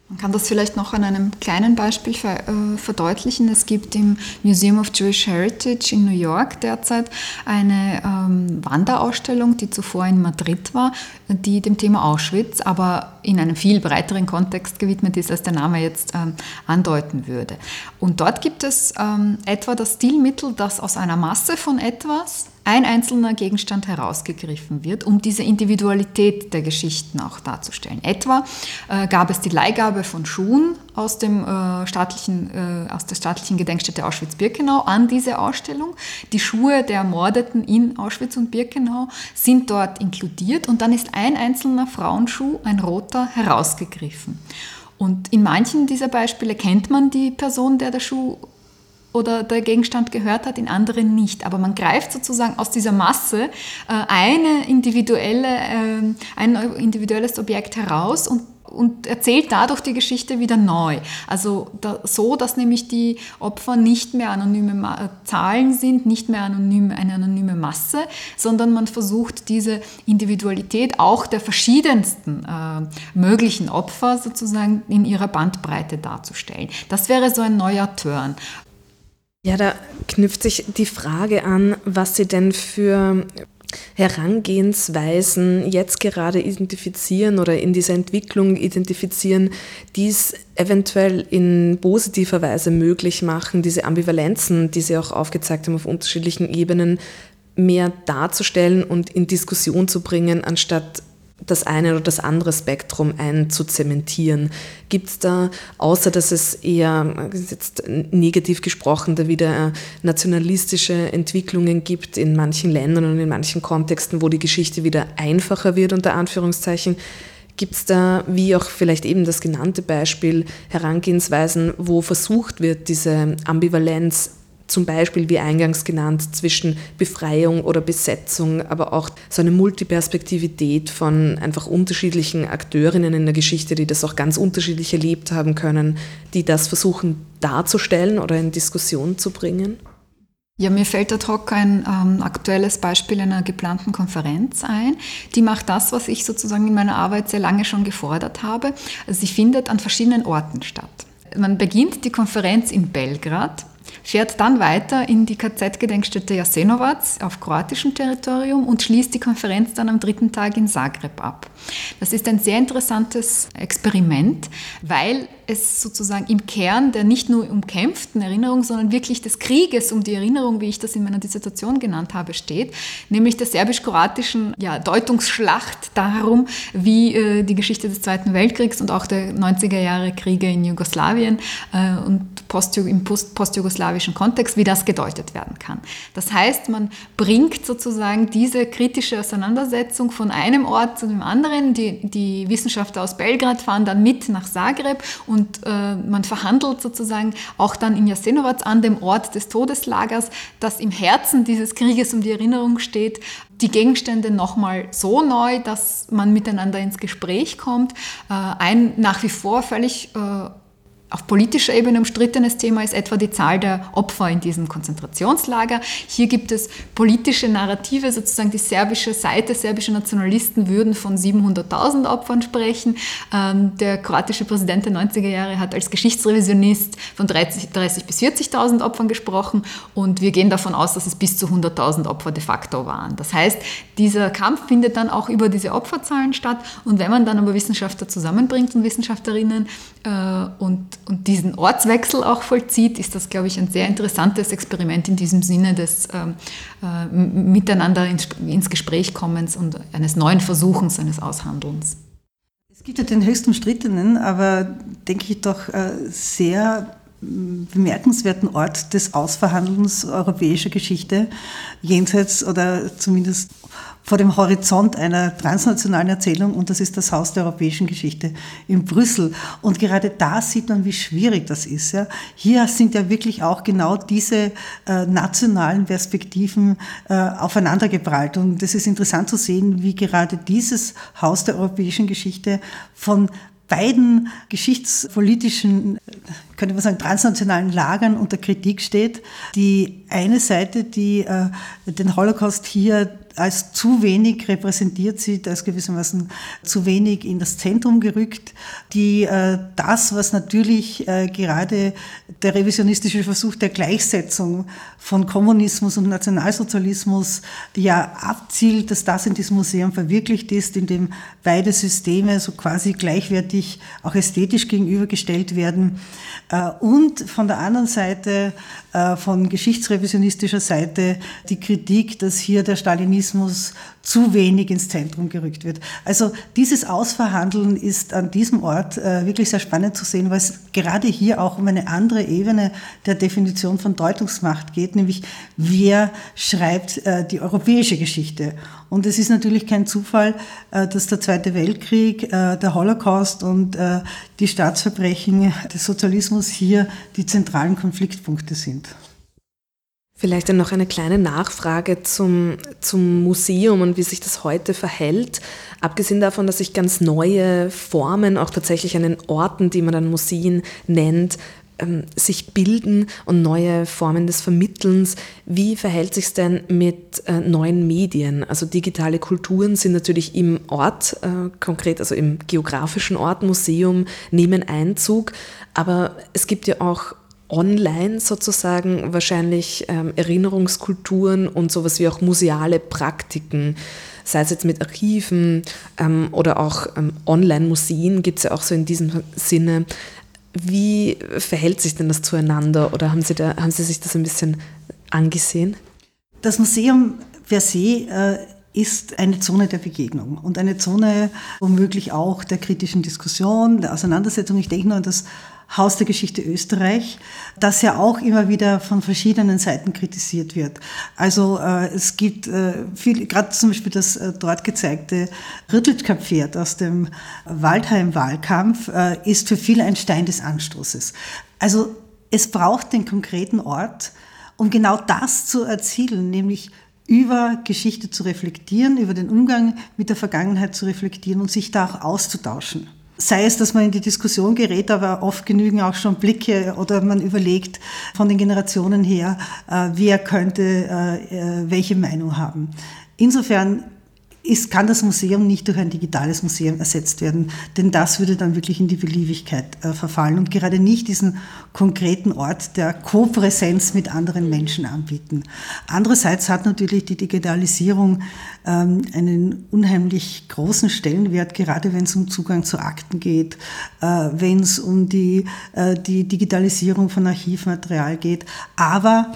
S2: Man kann das vielleicht noch an einem kleinen Beispiel äh, verdeutlichen. Es gibt im Museum of Jewish Heritage in New York derzeit eine ähm, Wanderausstellung, die zuvor in Madrid war, die dem Thema Auschwitz, aber in einem viel breiteren Kontext gewidmet ist, als der Name jetzt ähm, andeuten würde. Und dort gibt es ähm, etwa das Stilmittel, das aus einer Masse von etwas ein einzelner Gegenstand herausgegriffen wird, um diese Individualität der Geschichten auch darzustellen. Etwa äh, gab es die Leihgabe von Schuhen aus, dem, äh, staatlichen, äh, aus der staatlichen Gedenkstätte Auschwitz-Birkenau an diese Ausstellung. Die Schuhe der Ermordeten in Auschwitz und Birkenau sind dort inkludiert und dann ist ein einzelner Frauenschuh, ein roter, herausgegriffen. Und in manchen dieser Beispiele kennt man die Person, der der Schuh oder der Gegenstand gehört hat, in anderen nicht. Aber man greift sozusagen aus dieser Masse äh, eine individuelle, äh, ein individuelles Objekt heraus und und erzählt dadurch die Geschichte wieder neu. Also da, so, dass nämlich die Opfer nicht mehr anonyme Ma Zahlen sind, nicht mehr anonym, eine anonyme Masse, sondern man versucht diese Individualität auch der verschiedensten äh, möglichen Opfer sozusagen in ihrer Bandbreite darzustellen. Das wäre so ein neuer Turn.
S1: Ja, da knüpft sich die Frage an, was Sie denn für Herangehensweisen jetzt gerade identifizieren oder in dieser Entwicklung identifizieren, die es eventuell in positiver Weise möglich machen, diese Ambivalenzen, die Sie auch aufgezeigt haben auf unterschiedlichen Ebenen, mehr darzustellen und in Diskussion zu bringen, anstatt das eine oder das andere Spektrum einzuzementieren. Gibt es da, außer dass es eher, jetzt negativ gesprochen, da wieder äh, nationalistische Entwicklungen gibt in manchen Ländern und in manchen Kontexten, wo die Geschichte wieder einfacher wird, unter Anführungszeichen, Gibt es da, wie auch vielleicht eben das genannte Beispiel, Herangehensweisen, wo versucht wird, diese Ambivalenz zum Beispiel, wie eingangs genannt, zwischen Befreiung oder Besetzung, aber auch so eine Multiperspektivität von einfach unterschiedlichen Akteurinnen in der Geschichte, die das auch ganz unterschiedlich erlebt haben können, die das versuchen darzustellen oder in Diskussion zu bringen?
S2: Ja, mir fällt ad hoc ein ähm, aktuelles Beispiel einer geplanten Konferenz ein. Die macht das, was ich sozusagen in meiner Arbeit sehr lange schon gefordert habe. Sie findet an verschiedenen Orten statt. Man beginnt die Konferenz in Belgrad fährt dann weiter in die KZ-Gedenkstätte Jasenovac auf kroatischem Territorium und schließt die Konferenz dann am dritten Tag in Zagreb ab. Das ist ein sehr interessantes Experiment, weil es sozusagen im Kern der nicht nur umkämpften Erinnerung, sondern wirklich des Krieges um die Erinnerung, wie ich das in meiner Dissertation genannt habe, steht, nämlich der serbisch-kroatischen ja, Deutungsschlacht darum, wie äh, die Geschichte des Zweiten Weltkriegs und auch der 90er Jahre Kriege in Jugoslawien äh, und post im post postjugoslawischen Kontext, wie das gedeutet werden kann. Das heißt, man bringt sozusagen diese kritische Auseinandersetzung von einem Ort zu dem anderen. Die, die Wissenschaftler aus Belgrad fahren dann mit nach Zagreb und und äh, man verhandelt sozusagen auch dann in Jasenovac an dem Ort des Todeslagers, das im Herzen dieses Krieges um die Erinnerung steht, die Gegenstände nochmal so neu, dass man miteinander ins Gespräch kommt. Äh, ein nach wie vor völlig äh, auf politischer Ebene umstrittenes Thema ist etwa die Zahl der Opfer in diesem Konzentrationslager. Hier gibt es politische Narrative, sozusagen die serbische Seite, serbische Nationalisten würden von 700.000 Opfern sprechen. Ähm, der kroatische Präsident der 90er Jahre hat als Geschichtsrevisionist von 30, 30 bis 40.000 Opfern gesprochen und wir gehen davon aus, dass es bis zu 100.000 Opfer de facto waren. Das heißt, dieser Kampf findet dann auch über diese Opferzahlen statt und wenn man dann aber Wissenschaftler zusammenbringt und Wissenschaftlerinnen äh, und und diesen Ortswechsel auch vollzieht, ist das, glaube ich, ein sehr interessantes Experiment in diesem Sinne des ähm, äh, Miteinander ins, ins Gespräch kommens und eines neuen Versuchens, eines Aushandelns.
S3: Es gibt ja den höchst umstrittenen, aber denke ich doch äh, sehr bemerkenswerten Ort des Ausverhandelns europäischer Geschichte, jenseits oder zumindest vor dem Horizont einer transnationalen Erzählung und das ist das Haus der europäischen Geschichte in Brüssel. Und gerade da sieht man, wie schwierig das ist. Ja. Hier sind ja wirklich auch genau diese äh, nationalen Perspektiven äh, aufeinandergeprallt. Und es ist interessant zu sehen, wie gerade dieses Haus der europäischen Geschichte von beiden geschichtspolitischen, könnte man sagen, transnationalen Lagern unter Kritik steht. Die eine Seite, die äh, den Holocaust hier als zu wenig repräsentiert sieht, als gewissermaßen zu wenig in das Zentrum gerückt, die äh, das, was natürlich äh, gerade der revisionistische Versuch der Gleichsetzung von Kommunismus und Nationalsozialismus ja abzielt, dass das in diesem Museum verwirklicht ist, in dem beide Systeme so quasi gleichwertig auch ästhetisch gegenübergestellt werden. Äh, und von der anderen Seite, von geschichtsrevisionistischer Seite, die Kritik, dass hier der Stalinismus zu wenig ins Zentrum gerückt wird. Also dieses Ausverhandeln ist an diesem Ort äh, wirklich sehr spannend zu sehen, weil es gerade hier auch um eine andere Ebene der Definition von Deutungsmacht geht, nämlich wer schreibt äh, die europäische Geschichte. Und es ist natürlich kein Zufall, äh, dass der Zweite Weltkrieg, äh, der Holocaust und äh, die Staatsverbrechen des Sozialismus hier die zentralen Konfliktpunkte sind.
S1: Vielleicht dann noch eine kleine Nachfrage zum, zum Museum und wie sich das heute verhält. Abgesehen davon, dass sich ganz neue Formen auch tatsächlich an den Orten, die man dann Museen nennt, ähm, sich bilden und neue Formen des Vermittelns. Wie verhält sich es denn mit äh, neuen Medien? Also digitale Kulturen sind natürlich im Ort, äh, konkret also im geografischen Ort, Museum, nehmen Einzug. Aber es gibt ja auch online sozusagen wahrscheinlich ähm, Erinnerungskulturen und sowas wie auch museale Praktiken, sei es jetzt mit Archiven ähm, oder auch ähm, Online-Museen gibt es ja auch so in diesem Sinne. Wie verhält sich denn das zueinander oder haben Sie, da, haben Sie sich das ein bisschen angesehen?
S3: Das Museum per se äh, ist eine Zone der Begegnung und eine Zone womöglich auch der kritischen Diskussion, der Auseinandersetzung. Ich denke nur an das Haus der Geschichte Österreich, das ja auch immer wieder von verschiedenen Seiten kritisiert wird. Also äh, es gibt äh, viel, gerade zum Beispiel das äh, dort gezeigte Rüttelka-Pferd aus dem Waldheim-Wahlkampf äh, ist für viele ein Stein des Anstoßes. Also es braucht den konkreten Ort, um genau das zu erzielen, nämlich über Geschichte zu reflektieren, über den Umgang mit der Vergangenheit zu reflektieren und sich da auch auszutauschen. Sei es, dass man in die Diskussion gerät, aber oft genügen auch schon Blicke oder man überlegt von den Generationen her, äh, wer könnte äh, äh, welche Meinung haben. Insofern ist, kann das Museum nicht durch ein digitales Museum ersetzt werden, denn das würde dann wirklich in die Beliebigkeit äh, verfallen und gerade nicht diesen konkreten Ort der Kopräsenz mit anderen Menschen anbieten. Andererseits hat natürlich die Digitalisierung ähm, einen unheimlich großen Stellenwert, gerade wenn es um Zugang zu Akten geht, äh, wenn es um die, äh, die Digitalisierung von Archivmaterial geht, aber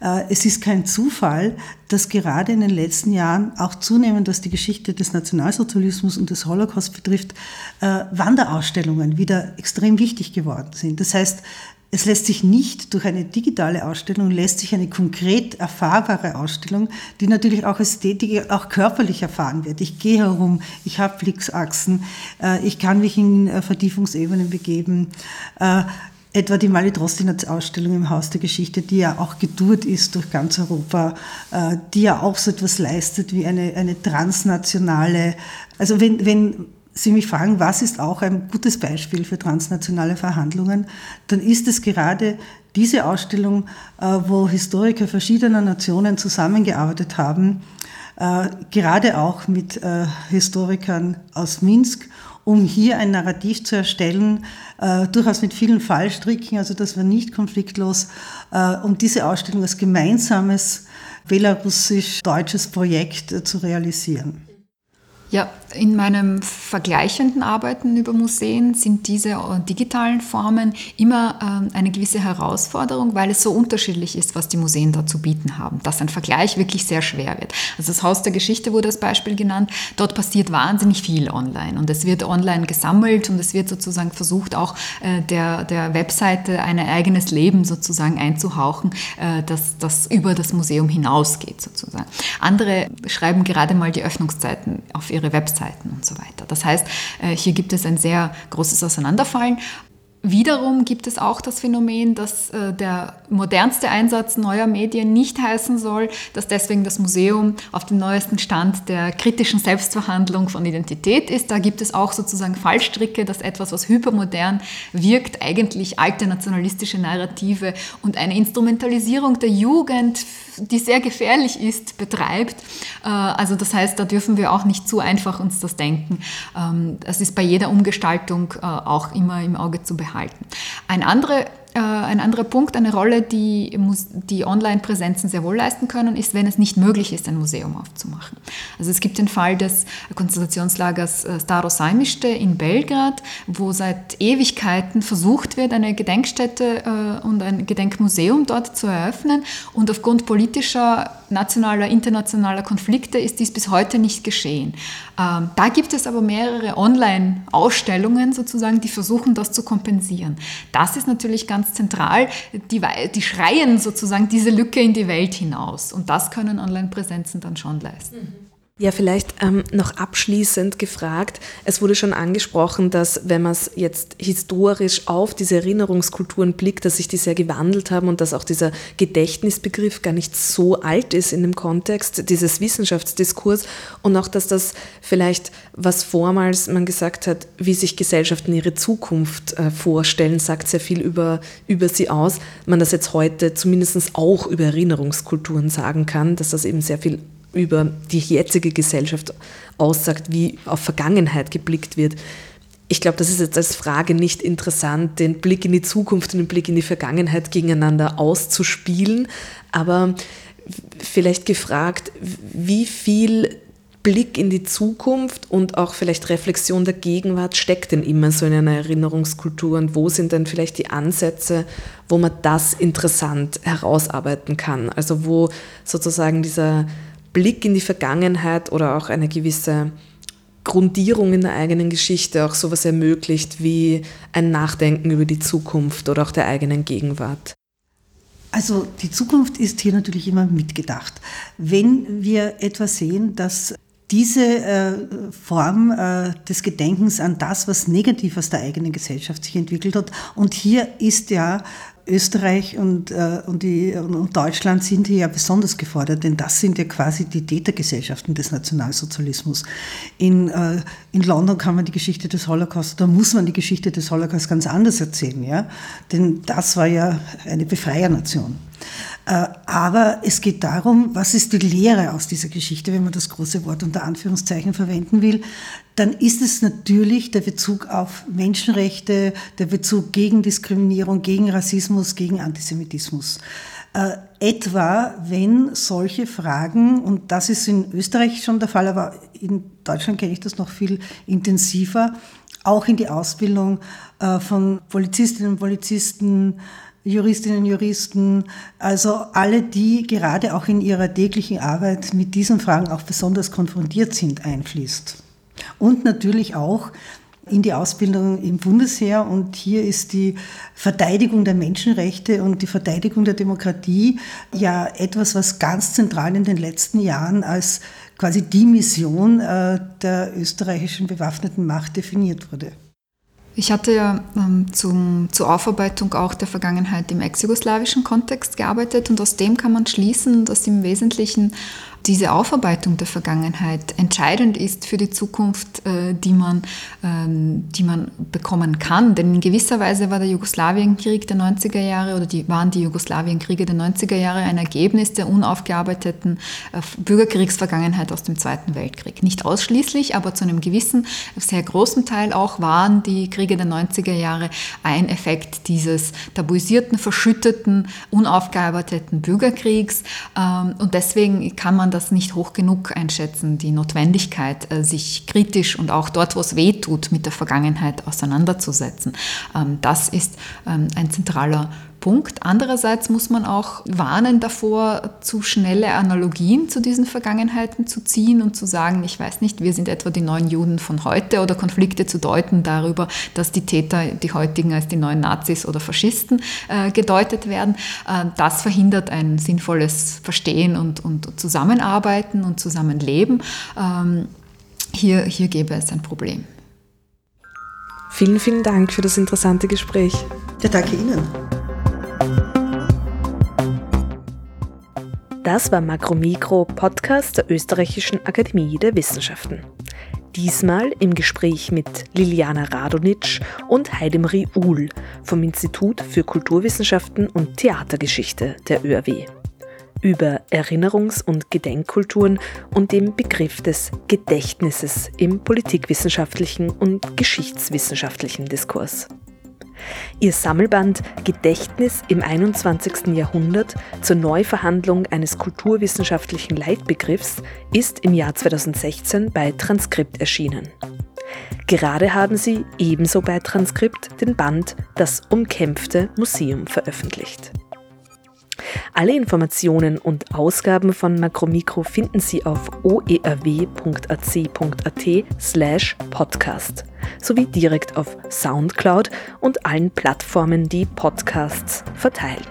S3: es ist kein Zufall, dass gerade in den letzten Jahren auch zunehmend, was die Geschichte des Nationalsozialismus und des Holocaust betrifft, äh, Wanderausstellungen wieder extrem wichtig geworden sind. Das heißt, es lässt sich nicht durch eine digitale Ausstellung, lässt sich eine konkret erfahrbare Ausstellung, die natürlich auch Ästhetik, auch körperlich erfahren wird. Ich gehe herum, ich habe Blicksachsen, äh, ich kann mich in Vertiefungsebenen begeben etwa die Mali Drostinac-Ausstellung im Haus der Geschichte, die ja auch getourt ist durch ganz Europa, äh, die ja auch so etwas leistet wie eine, eine transnationale, also wenn, wenn Sie mich fragen, was ist auch ein gutes Beispiel für transnationale Verhandlungen, dann ist es gerade diese Ausstellung, äh, wo Historiker verschiedener Nationen zusammengearbeitet haben, äh, gerade auch mit Historikern aus Minsk um hier ein Narrativ zu erstellen, äh, durchaus mit vielen Fallstricken, also das war nicht konfliktlos, äh, um diese Ausstellung als gemeinsames belarussisch-deutsches Projekt äh, zu realisieren.
S2: Ja, in meinem vergleichenden Arbeiten über Museen sind diese äh, digitalen Formen immer ähm, eine gewisse Herausforderung, weil es so unterschiedlich ist, was die Museen da zu bieten haben, dass ein Vergleich wirklich sehr schwer wird. Also das Haus der Geschichte wurde als Beispiel genannt. Dort passiert wahnsinnig viel online und es wird online gesammelt und es wird sozusagen versucht, auch äh, der, der Webseite ein eigenes Leben sozusagen einzuhauchen, äh, das, das über das Museum hinausgeht sozusagen. Andere schreiben gerade mal die Öffnungszeiten auf ihre Webseiten und so weiter. Das heißt, äh, hier gibt es ein sehr großes Auseinanderfallen. Wiederum gibt es auch das Phänomen, dass äh, der modernste Einsatz neuer Medien nicht heißen soll, dass deswegen das Museum auf dem neuesten Stand der kritischen Selbstverhandlung von Identität ist. Da gibt es auch sozusagen Fallstricke, dass etwas, was hypermodern wirkt, eigentlich alte nationalistische Narrative und eine Instrumentalisierung der Jugend, die sehr gefährlich ist, betreibt. Äh, also das heißt, da dürfen wir auch nicht zu einfach uns das denken. Ähm, das ist bei jeder Umgestaltung äh, auch immer im Auge zu behalten halten. Ein anderer ein anderer Punkt, eine Rolle, die, die Online-Präsenzen sehr wohl leisten können, ist, wenn es nicht möglich ist, ein Museum aufzumachen. Also es gibt den Fall des Konzentrationslagers äh, Staro Sajmište in Belgrad, wo seit Ewigkeiten versucht wird, eine Gedenkstätte äh, und ein Gedenkmuseum dort zu eröffnen. Und aufgrund politischer, nationaler, internationaler Konflikte ist dies bis heute nicht geschehen. Ähm, da gibt es aber mehrere Online-Ausstellungen sozusagen, die versuchen, das zu kompensieren. Das ist natürlich ganz zentral. Die, die schreien sozusagen diese Lücke in die Welt hinaus. Und das können Online-Präsenzen dann schon leisten. Mhm.
S1: Ja, vielleicht ähm, noch abschließend gefragt. Es wurde schon angesprochen, dass wenn man es jetzt historisch auf diese Erinnerungskulturen blickt, dass sich die sehr gewandelt haben und dass auch dieser Gedächtnisbegriff gar nicht so alt ist in dem Kontext dieses Wissenschaftsdiskurs und auch, dass das vielleicht, was vormals man gesagt hat, wie sich Gesellschaften ihre Zukunft äh, vorstellen, sagt sehr viel über, über sie aus. Man das jetzt heute zumindest auch über Erinnerungskulturen sagen kann, dass das eben sehr viel über die jetzige Gesellschaft aussagt, wie auf Vergangenheit geblickt wird. Ich glaube, das ist jetzt als Frage nicht interessant, den Blick in die Zukunft und den Blick in die Vergangenheit gegeneinander auszuspielen, aber vielleicht gefragt, wie viel Blick in die Zukunft und auch vielleicht Reflexion der Gegenwart steckt denn immer so in einer Erinnerungskultur und wo sind denn vielleicht die Ansätze, wo man das interessant herausarbeiten kann? Also wo sozusagen dieser Blick in die Vergangenheit oder auch eine gewisse Grundierung in der eigenen Geschichte auch sowas ermöglicht wie ein Nachdenken über die Zukunft oder auch der eigenen Gegenwart.
S3: Also die Zukunft ist hier natürlich immer mitgedacht. Wenn wir etwas sehen, dass diese äh, Form äh, des Gedenkens an das, was negativ aus der eigenen Gesellschaft sich entwickelt hat, und hier ist ja Österreich und, äh, und, die, und Deutschland sind hier ja besonders gefordert, denn das sind ja quasi die Tätergesellschaften des Nationalsozialismus. In, äh, in London kann man die Geschichte des Holocaust, da muss man die Geschichte des Holocaust ganz anders erzählen, ja? denn das war ja eine Befreiernation. Äh, aber es geht darum, was ist die Lehre aus dieser Geschichte, wenn man das große Wort unter Anführungszeichen verwenden will, dann ist es natürlich der Bezug auf Menschenrechte, der Bezug gegen Diskriminierung, gegen Rassismus, gegen Antisemitismus. Äh, etwa, wenn solche Fragen, und das ist in Österreich schon der Fall, aber in Deutschland kenne ich das noch viel intensiver, auch in die Ausbildung äh, von Polizistinnen und Polizisten, Juristinnen und Juristen, also alle, die gerade auch in ihrer täglichen Arbeit mit diesen Fragen auch besonders konfrontiert sind, einfließt. Und natürlich auch in die Ausbildung im Bundesheer. Und hier ist die Verteidigung der Menschenrechte und die Verteidigung der Demokratie ja etwas, was ganz zentral in den letzten Jahren als quasi die Mission äh, der österreichischen bewaffneten Macht definiert wurde.
S2: Ich hatte ja ähm, zum, zur Aufarbeitung auch der Vergangenheit im ex-jugoslawischen Kontext gearbeitet und aus dem kann man schließen, dass im Wesentlichen diese Aufarbeitung der Vergangenheit entscheidend ist für die Zukunft, äh, die man, ähm, die man bekommen kann. Denn in gewisser Weise war der Jugoslawienkrieg der 90er Jahre oder die, waren die Jugoslawienkriege der 90er Jahre ein Ergebnis der unaufgearbeiteten äh, Bürgerkriegsvergangenheit aus dem Zweiten Weltkrieg. Nicht ausschließlich, aber zu einem gewissen, sehr großen Teil auch waren die Kriege der 90er Jahre ein Effekt dieses tabuisierten, verschütteten, unaufgearbeiteten Bürgerkriegs. Ähm, und deswegen kann man das nicht hoch genug einschätzen, die Notwendigkeit, äh, sich kritisch und auch dort, wo es weh tut, mit der Vergangenheit auseinanderzusetzen. Ähm, das ist ähm, ein zentraler Punkt. Andererseits muss man auch warnen davor, zu schnelle Analogien zu diesen Vergangenheiten zu ziehen und zu sagen, ich weiß nicht, wir sind etwa die neuen Juden von heute oder Konflikte zu deuten darüber, dass die Täter, die heutigen als die neuen Nazis oder Faschisten äh, gedeutet werden. Äh, das verhindert ein sinnvolles Verstehen und, und Zusammenarbeiten und Zusammenleben. Ähm, hier, hier gäbe es ein Problem.
S1: Vielen, vielen Dank für das interessante Gespräch.
S3: Ja, danke Ihnen.
S1: Das war Makromikro, Podcast der Österreichischen Akademie der Wissenschaften. Diesmal im Gespräch mit Liliana Radonitsch und Heidemarie Uhl vom Institut für Kulturwissenschaften und Theatergeschichte der ÖRW über Erinnerungs- und Gedenkkulturen und dem Begriff des Gedächtnisses im politikwissenschaftlichen und geschichtswissenschaftlichen Diskurs. Ihr Sammelband Gedächtnis im 21. Jahrhundert zur Neuverhandlung eines kulturwissenschaftlichen Leitbegriffs ist im Jahr 2016 bei Transkript erschienen. Gerade haben sie ebenso bei Transkript den Band Das umkämpfte Museum veröffentlicht. Alle Informationen und Ausgaben von Makromikro finden Sie auf oerw.ac.at slash podcast sowie direkt auf Soundcloud und allen Plattformen, die Podcasts verteilen.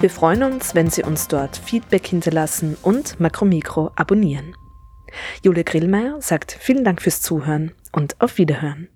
S1: Wir freuen uns, wenn Sie uns dort Feedback hinterlassen und Makromikro abonnieren. Julia Grillmeier sagt vielen Dank fürs Zuhören und auf Wiederhören.